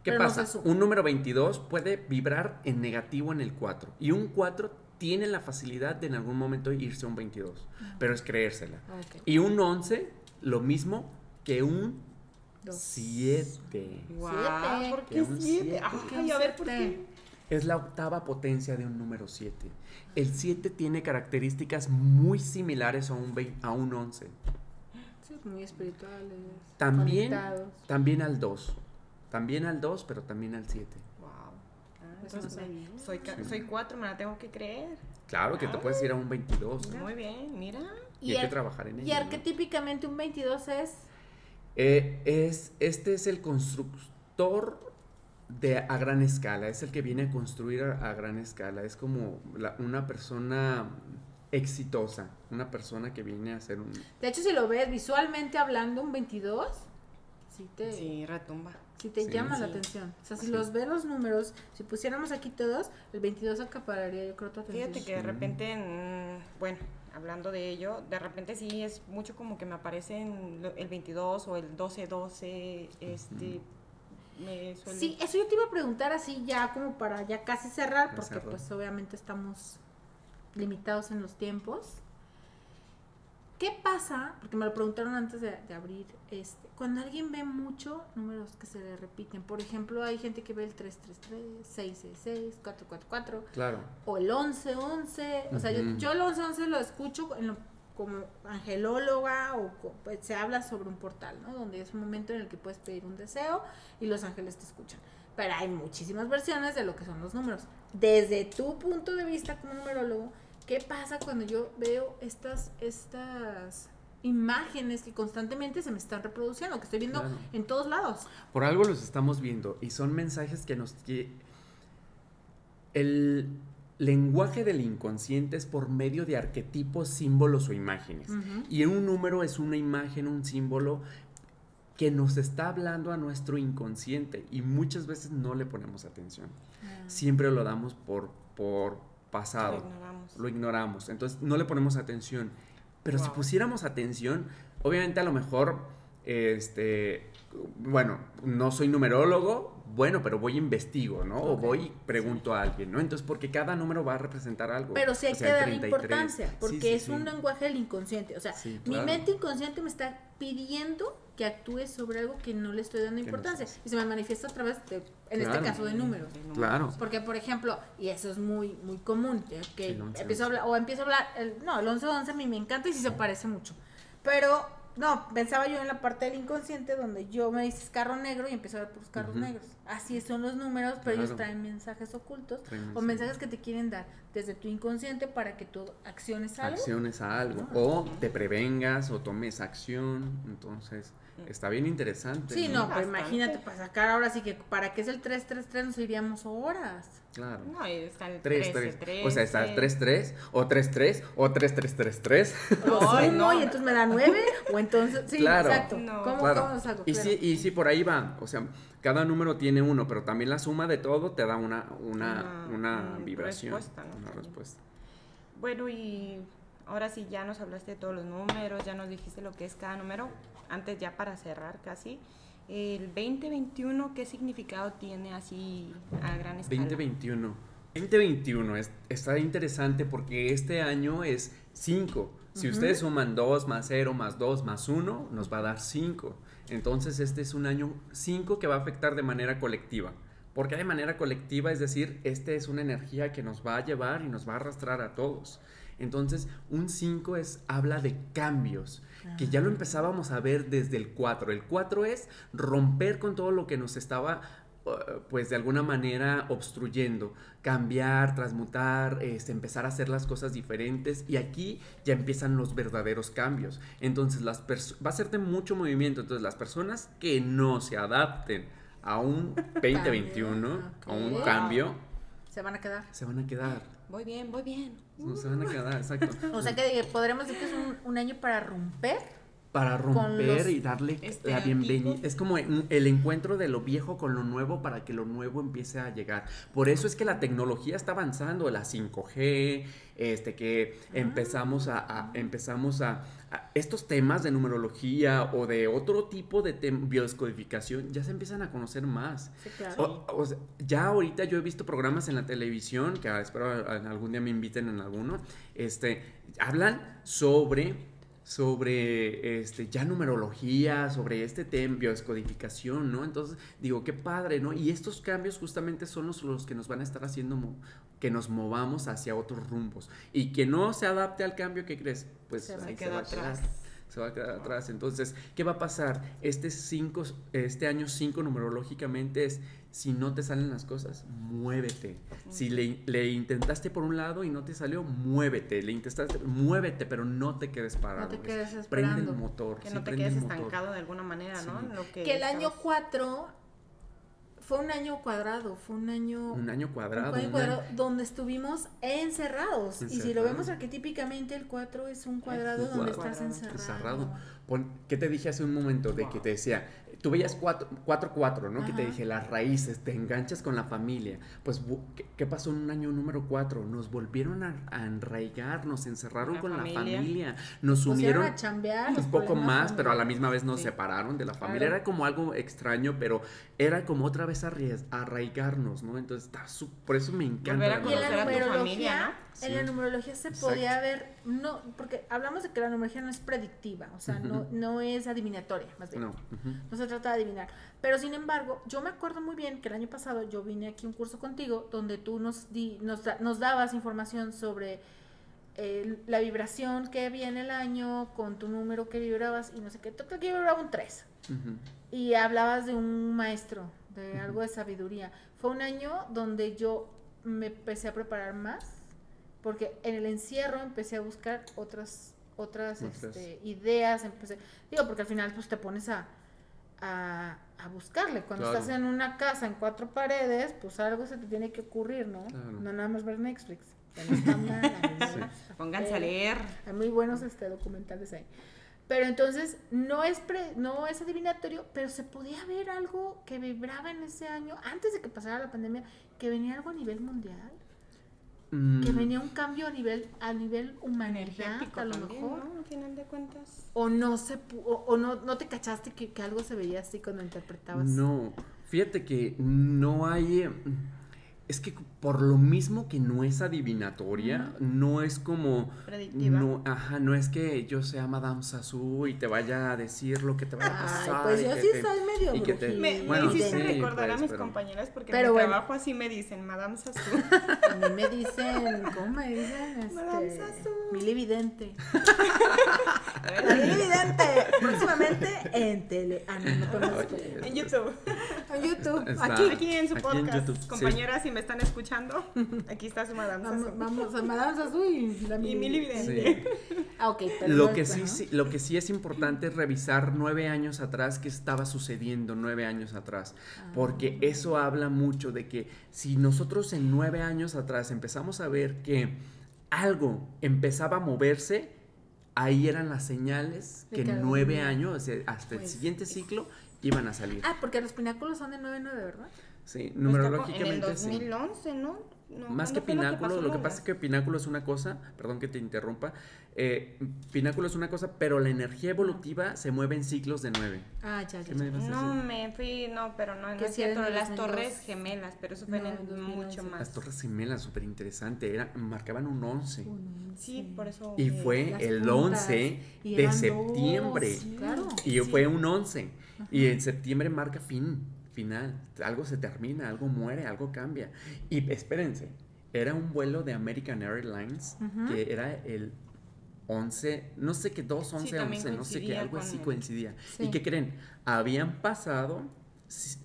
¿Qué Pero pasa? un número 22 puede vibrar en negativo en el 4 y un 4 tiene la facilidad de en algún momento irse a un 22, pero es creérsela. Ok. Y un 11, lo mismo que un Dos. 7. Wow, Siete. ¿por qué un 7? siete. Ay, a ver, ¿por qué? Es la octava potencia de un número 7. El 7 tiene características muy similares a un, vein- a un 11. Sí, muy espirituales. También, conectados. también al 2. También al 2, pero también al 7. Entonces no me- sabía. soy, 4, me la tengo que creer. Claro que te puedes ir a un 22. Muy bien, mira. Y, hay que ar- trabajar en ello. Y ¿no? arquetípicamente un 22 es Eh, es, este es el constructor de a gran escala, es el que viene a construir a, a gran escala, es como la- una persona exitosa, una persona que viene a hacer un... De hecho, si lo ves visualmente hablando, un 22, sí te, Sí, retumba. Sí te Sí. llama la atención. O sea, si Sí. los ves los números, si pusiéramos aquí todos, el 22 acapararía yo creo tu atención. Fíjate que de repente, bueno, hablando de ello, de repente sí es mucho como que me aparecen lo- el 22 o el 12-12, este, me suele... Sí, eso yo te iba a preguntar así ya como para ya casi cerrar, porque pues obviamente estamos limitados en los tiempos. ¿Qué pasa? Porque me lo preguntaron antes de, de abrir, este, cuando alguien ve mucho números que se le repiten. Por ejemplo, hay gente que ve el 333, 666, 444 Claro. o el 1111. O sea, yo, Ujú. yo el 1111 lo escucho en lo- como angelóloga o pues, se habla sobre un portal, ¿no? Donde es un momento en el que puedes pedir un deseo y los ángeles te escuchan. Pero hay muchísimas versiones de lo que son los números. Desde tu punto de vista como numerólogo, ¿qué pasa cuando yo veo estas, estas imágenes que constantemente se me están reproduciendo, que estoy viendo Claro. en todos lados? Por algo los estamos viendo y son mensajes que nos... que el lenguaje del inconsciente es por medio de arquetipos, símbolos o imágenes. Ujú. Y un número es una imagen, un símbolo que nos está hablando a nuestro inconsciente y muchas veces no le ponemos atención. Siempre lo damos por, por pasado. Lo ignoramos. Lo ignoramos. Entonces no le ponemos atención. Pero si pusiéramos atención, obviamente a lo mejor, este, bueno, no soy numerólogo, bueno, pero voy e investigo, ¿no? O voy y pregunto a alguien, ¿no? Entonces, porque cada número va a representar algo. Pero sí hay O sea, que darle 33. importancia, porque sí, es sí. un lenguaje del inconsciente. O sea, mi mente inconsciente me está pidiendo que actúe sobre algo que no le estoy dando importancia. Y se me manifiesta a través de, en este caso, de números. De números. Claro. Porque, por ejemplo, y eso es muy muy común, que El 11, empiezo a hablar, o empiezo a hablar, el, no, el 11-11 a mí me encanta y sí se parece mucho. Pero, no, pensaba yo en la parte del inconsciente donde yo me dices carro negro y empiezo a ver por los carros negros. Así son los números, pero ellos traen mensajes ocultos Traen o mensajes. que te quieren dar desde tu inconsciente para que tú acciones algo. acciones a algo. O te prevengas o tomes acción. Entonces, está bien interesante. Sí, no, pero Bastante. imagínate para sacar ahora sí que para qué es el 333 nos iríamos horas. Claro. No, y está el 3, 13, 3. O sea, está el 13. 3, 3, o 3, 3, o 3, 3, 3, 3. Lo Ay, sumo no. y entonces me da 9 o entonces sí, Claro. exacto. No. ¿Cómo, Claro. cómo lo saco? Y Claro. sí, y sí, por ahí va. O sea, cada número tiene uno, pero también la suma de todo te da una, una, Una- una vibración. respuesta, ¿no? Una respuesta. Bueno, y ahora sí ya nos hablaste de todos los números, ya nos dijiste lo que es cada número. Antes ya para cerrar casi, el 2021, ¿qué significado tiene así a gran escala? 2021. 2021 es, está interesante porque este año es 5. Si ustedes suman 2 más 0 más 2 más 1, nos va a dar 5. Entonces este es un año 5 que va a afectar de manera colectiva. ¿Por qué de manera colectiva? Es decir, este es una energía que nos va a llevar y nos va a arrastrar a todos. Entonces, un 5 es, habla de cambios, que ya lo empezábamos a ver desde el 4. El 4 es romper con todo lo que nos estaba pues de alguna manera obstruyendo, cambiar, transmutar, este, empezar a hacer las cosas diferentes y aquí ya empiezan los verdaderos cambios. Entonces las va a ser de mucho movimiento, entonces las personas que no se adapten a un 2021, a un cambio, Se van a quedar. se van a quedar. Voy bien, voy bien. No se van a quedar, exacto. O sea que podremos decir que es un, un año para romper. Para romper y darle la bienvenida. Es como el encuentro de lo viejo con lo nuevo para que lo nuevo empiece a llegar. Por eso es que la tecnología está avanzando, la 5G, este que empezamos a, a- empezamos a, a- estos temas de numerología o de otro tipo de biodescodificación ya se empiezan a conocer más. Sí, claro. O- o sea, ya ahorita yo he visto programas en la algún que espero a- a- algún día me inviten en alguno, este, hablan sobre sobre este ya numerología, sobre este tema, biodescodificación, ¿no? Entonces, digo, qué padre, ¿no? Y estos cambios justamente son los, los que nos van a estar haciendo que nos movamos hacia otros rumbos. Y que no se adapte al cambio, ¿qué crees? Pues Se ahí quedar va a quedar atrás. Se va a quedar atrás. Entonces, ¿qué va a pasar? Este, cinco, este año 5 numerológicamente es, si no te salen las cosas, muévete. Si le, le intentaste por un lado y no te salió, muévete. Le intentaste, muévete, pero no te quedes parado. No te quedes Prende el esperando. motor. Que sí, no te quedes estancado de alguna manera, ¿no? Sí. En lo que, Que el año estabas- 4, fue un año cuadrado, fue un año... Un año cuadrado. un año un cuadrado año- donde estuvimos encerrados. Y si lo vemos arquetípicamente, el 4 es un cuadrado un donde cuadrado. estás encerrado. Encerrado. ¿Qué te dije hace un momento? De que te decía, tú veías 4-4, ¿no? Que te dije, las raíces, te enganchas con la familia. Pues, ¿qué, pasó en un año número 4? Nos volvieron a, a enraigar, nos encerraron La con la familia. familia, nos unieron a chambear un poco más, pero a la misma vez nos Sí. separaron de la familia. Claro. Era como algo extraño, pero era como otra vez arraigarnos, ¿no? Entonces, está su- por eso me encanta. Volver a conocer a tu numerología, en la numerología se Exacto. podía ver, no, porque hablamos de que la numerología no es predictiva, o sea, no, no es adivinatoria, más bien. No. No se trata de adivinar. Pero sin embargo, yo me acuerdo muy bien que el año pasado yo vine aquí a un curso contigo donde tú nos, di- nos, nos dabas información sobre eh, la vibración que había en el año, con tu número que vibrabas y no sé qué. Total que yo vibraba un 3. Ujú. Y hablabas de un maestro, de algo de sabiduría. Fue un año donde yo me empecé a preparar más, porque en el encierro empecé a buscar otras otras, este, ideas, empecé, digo, porque al final pues te pones a, a, a buscarle. Cuando Claro. estás en una casa en cuatro paredes, pues algo se te tiene que ocurrir, ¿no? Claro. No nada más ver Netflix. no está mal, Sí. Pónganse a Pero- leer. hay muy buenos este, documentales ahí. Pero entonces no es pre- no es adivinatorio, pero se podía ver algo que vibraba en ese año, antes de que pasara la pandemia, que venía algo a nivel mundial, que Mm, venía un cambio a nivel a nivel humanidad, Energético a lo también, mejor. ¿no? Al final de cuentas. O no se pu- o, o no, no te cachaste que, que algo se veía así cuando interpretabas. No, fíjate que no hay... Es que por lo mismo que no es adivinatoria, no es como... Predictiva. No, ajá, no es que yo sea Madame Sassou y te vaya a decir lo que te vaya a Ay, pasar. pues y yo que sí te- soy medio y que te- brujita. Me, Bueno, me hiciste sí, recordar a pues, mis pero- compañeras porque Pero en mi bueno. trabajo así me dicen, Madame Sassou. A mí me dicen, ¿cómo me dicen? Madame Este, Sassou. Mili Vidente. La Mili Vidente, próximamente en tele. Ah, no, no en YouTube. En YouTube, Está- aquí. Aquí en su Aquí en podcast. Sí. Compañeras, si me están escuchando, aquí está su Madame Vamos, Sassou. vamos a Madame Sassou y la Y Mili. Sí. Ah, Lo que sí, lo que sí es importante es revisar nueve años atrás qué estaba sucediendo nueve años atrás, porque Ah. eso habla mucho de que si nosotros en nueve años atrás empezamos a ver que algo empezaba a moverse, ahí eran las señales De que en nueve venía. años, o sea, hasta el Pues, siguiente ciclo, iban a salir. Ah, porque los pináculos son de 9-9, ¿verdad? Sí, En el numerológicamente sí. 2011, ¿no? No, Más que ¿cuándo fue pináculo, lo que pasa es que pináculo es una cosa, perdón que te interrumpa, eh, pináculo es una cosa, pero la energía evolutiva se mueve en ciclos de nueve. Ah, ya, ya. ¿Qué me ya. a No, me fui, no, pero no, no es sí cierto. en el Las 2002. torres gemelas, pero eso fue No, en 2011. mucho más. Las torres gemelas, súper interesante, era, marcaban un 11. Uno, Sí, por eso. Y eh, fue el puntas, 11 y de septiembre. dos, claro. Y sí. fue un 11. Y en septiembre marca fin, final. Algo se termina, algo muere, algo cambia. Y espérense, era un vuelo de American Airlines que era el 11, no sé qué, 2, 11, también 11, no sé qué, algo así el- coincidía. Sí. ¿Y qué creen? Habían pasado s-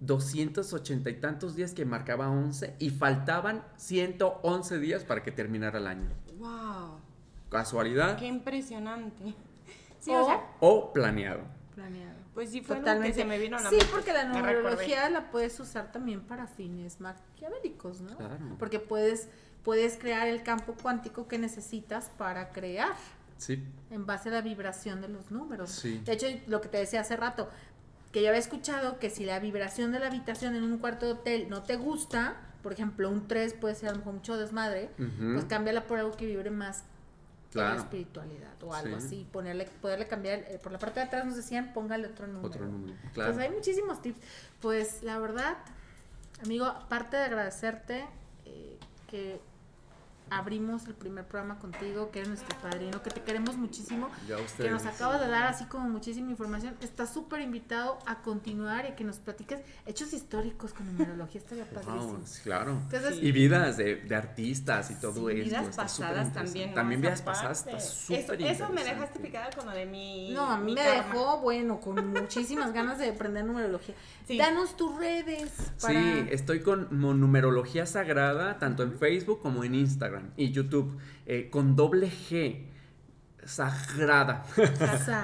280 y tantos días que marcaba 11 y faltaban 111 días para que terminara el año. ¡Wow! ¿Casualidad ¡Qué impresionante! Sí, O- o sea, o planeado? Planeado. Pues sí fue Totalmente. algo que se me vino a la sí, mente. porque la numerología la puedes usar también para fines maquiavélicos, ¿no? Claro. Porque puedes, puedes crear el campo cuántico que necesitas para crear Sí, en base a la vibración de los números. Sí. De hecho, lo que te decía hace rato, que yo había escuchado que si la vibración de la habitación en un cuarto de hotel no te gusta, por ejemplo, un 3 puede ser a lo mejor mucho desmadre, pues cámbiala por algo que vibre más en la Claro. espiritualidad o algo Sí. así, ponerle, poderle cambiar, eh, por la parte de atrás nos decían, póngale otro número. otro número. Claro. Pues hay muchísimos tips. Pues la verdad, amigo, aparte de agradecerte eh, que abrimos el primer programa contigo, que eres nuestro padrino, que te queremos muchísimo, Ya que nos acabas de dar así como muchísima información. Estás súper invitado a continuar y que nos platiques hechos históricos con numerología, estaría padrísimo. Vamos, claro. Entonces, Y vidas de, de artistas y todo Sí, esto. vidas pasadas también. También vidas pasadas está súper Eso, eso me dejaste picada con lo de mi. no, a mí me karma. dejó, bueno, con muchísimas ganas de aprender numerología. Sí. Danos tus redes para... Sí, estoy con numerología sagrada, tanto en Facebook como en Instagram y YouTube, eh, con doble G. sagrada.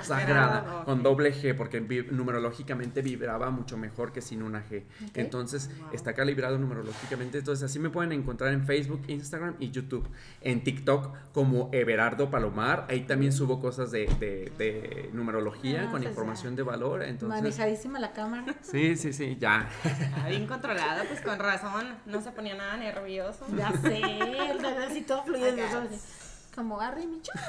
Sagrada. Con doble G, porque vi- numerológicamente vibraba mucho mejor que sin una G. Entonces, está calibrado numerológicamente. Entonces, así me pueden encontrar en Facebook, Instagram y YouTube. En TikTok como Everardo Palomar. Ahí también subo cosas de, de- de numerología Ah, con pues información de valor. Entonces, Manejadísima la cámara. sí, sí, sí, ya. Ah, bien controlada, pues con razón. No se ponía nada nervioso. Ya sé, así todo fluyendo. Como Harry Michu.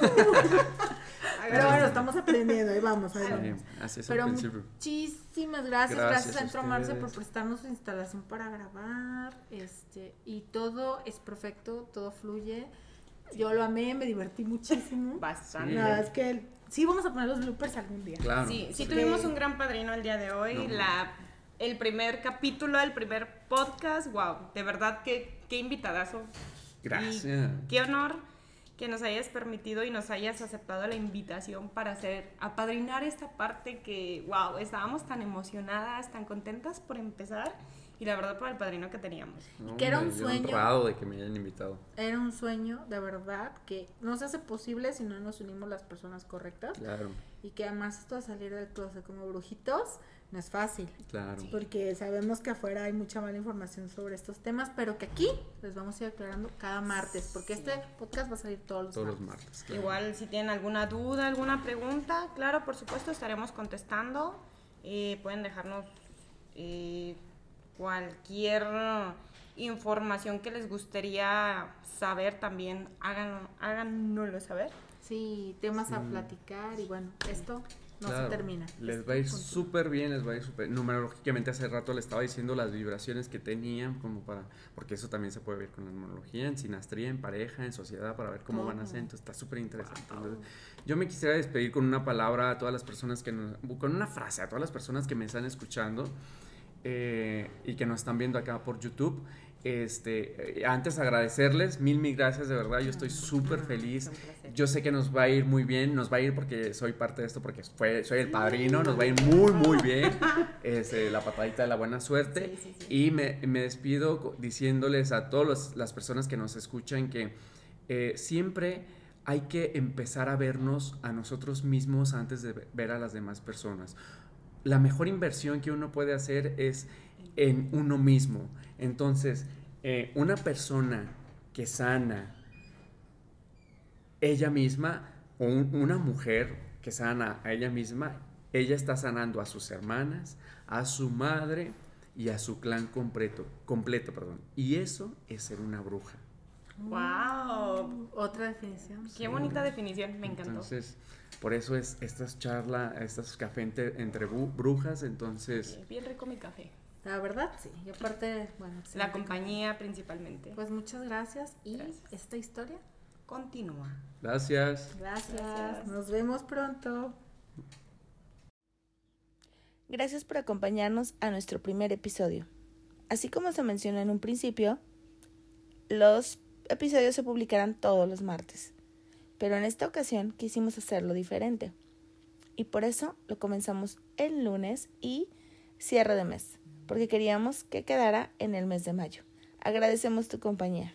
Pero bueno, estamos aprendiendo, ahí vamos, ahí Sí, vamos. así es Pero muchísimas gracias, Gracias gracias, a Centro Marce por prestarnos su instalación para grabar, este, y todo es perfecto, todo fluye. Yo lo amé, me divertí muchísimo. Bastante. Nada, es que sí vamos a poner los bloopers algún día. Claro. Sí, sí Sí. tuvimos un gran padrino el día de hoy. No. La, el primer capítulo, el primer podcast, wow, de verdad que qué invitadazo. Gracias. Y qué honor que nos hayas permitido y nos hayas aceptado la invitación para hacer, apadrinar esta parte que, wow, estábamos tan emocionadas, tan contentas por empezar y la verdad por el padrino que teníamos. No, que era un sueño. honrado de que me hayan invitado. Era un sueño, de verdad, que no se hace posible si no nos unimos las personas correctas. Claro, Y que además esto de salir del closet como brujitos no es fácil. claro. Porque sabemos que afuera hay mucha mala información sobre estos temas, pero que aquí les vamos a ir aclarando cada martes, porque este podcast va a salir todos los Todos los martes. martes. claro. Igual si tienen alguna duda, alguna pregunta, claro, por supuesto estaremos contestando. Eh, pueden dejarnos eh, cualquier información que les gustaría saber también, hagan, háganoslo saber. Sí, temas a platicar y bueno, esto no Claro, se termina. Les va a ir súper bien, les va a ir súper. Numerológicamente, hace rato le estaba diciendo las vibraciones que tenían, como para. Porque eso también se puede ver con la numerología, en sinastría, en pareja, en sociedad, para ver cómo van a ser. Entonces, está súper interesante. Entonces, yo me quisiera despedir con una palabra a todas las personas que nos. Con una frase a todas las personas que me están escuchando eh, y que nos están viendo acá por YouTube. Este, eh, antes agradecerles, mil, mil gracias, de verdad, yo estoy súper feliz. Yo sé que nos va a ir muy bien, nos va a ir porque soy parte de esto, porque fue, soy el padrino, nos va a ir muy, muy bien. Es eh, la patadita de la buena suerte. Sí, sí, sí. Y me, me despido diciéndoles a todas las personas que nos escuchan que eh, siempre hay que empezar a vernos a nosotros mismos antes de ve- ver a las demás personas. La mejor inversión que uno puede hacer es en uno mismo. Entonces, eh, una persona que sana ella misma, o un- una mujer que sana a ella misma, ella está sanando a sus hermanas, a su madre y a su clan completo, completo, perdón. Y eso es ser una bruja. ¡Wow! Otra definición. Qué bonita definición, me encantó. Entonces, por eso es estas charlas, estas café entre, entre brujas, entonces, Sí, Bien rico mi café. La verdad, sí. Y aparte, bueno, sí. La compañía principalmente. Pues muchas gracias y Gracias. esta historia. Continúa. gracias. Gracias. Gracias. Nos vemos pronto. Gracias por acompañarnos a nuestro primer episodio. Así como se mencionó en un principio, los episodios se publicarán todos los martes, pero en esta ocasión quisimos hacerlo diferente. Y por eso lo comenzamos el lunes y cierre de mes, porque queríamos que quedara en el mes de mayo. Agradecemos tu compañía.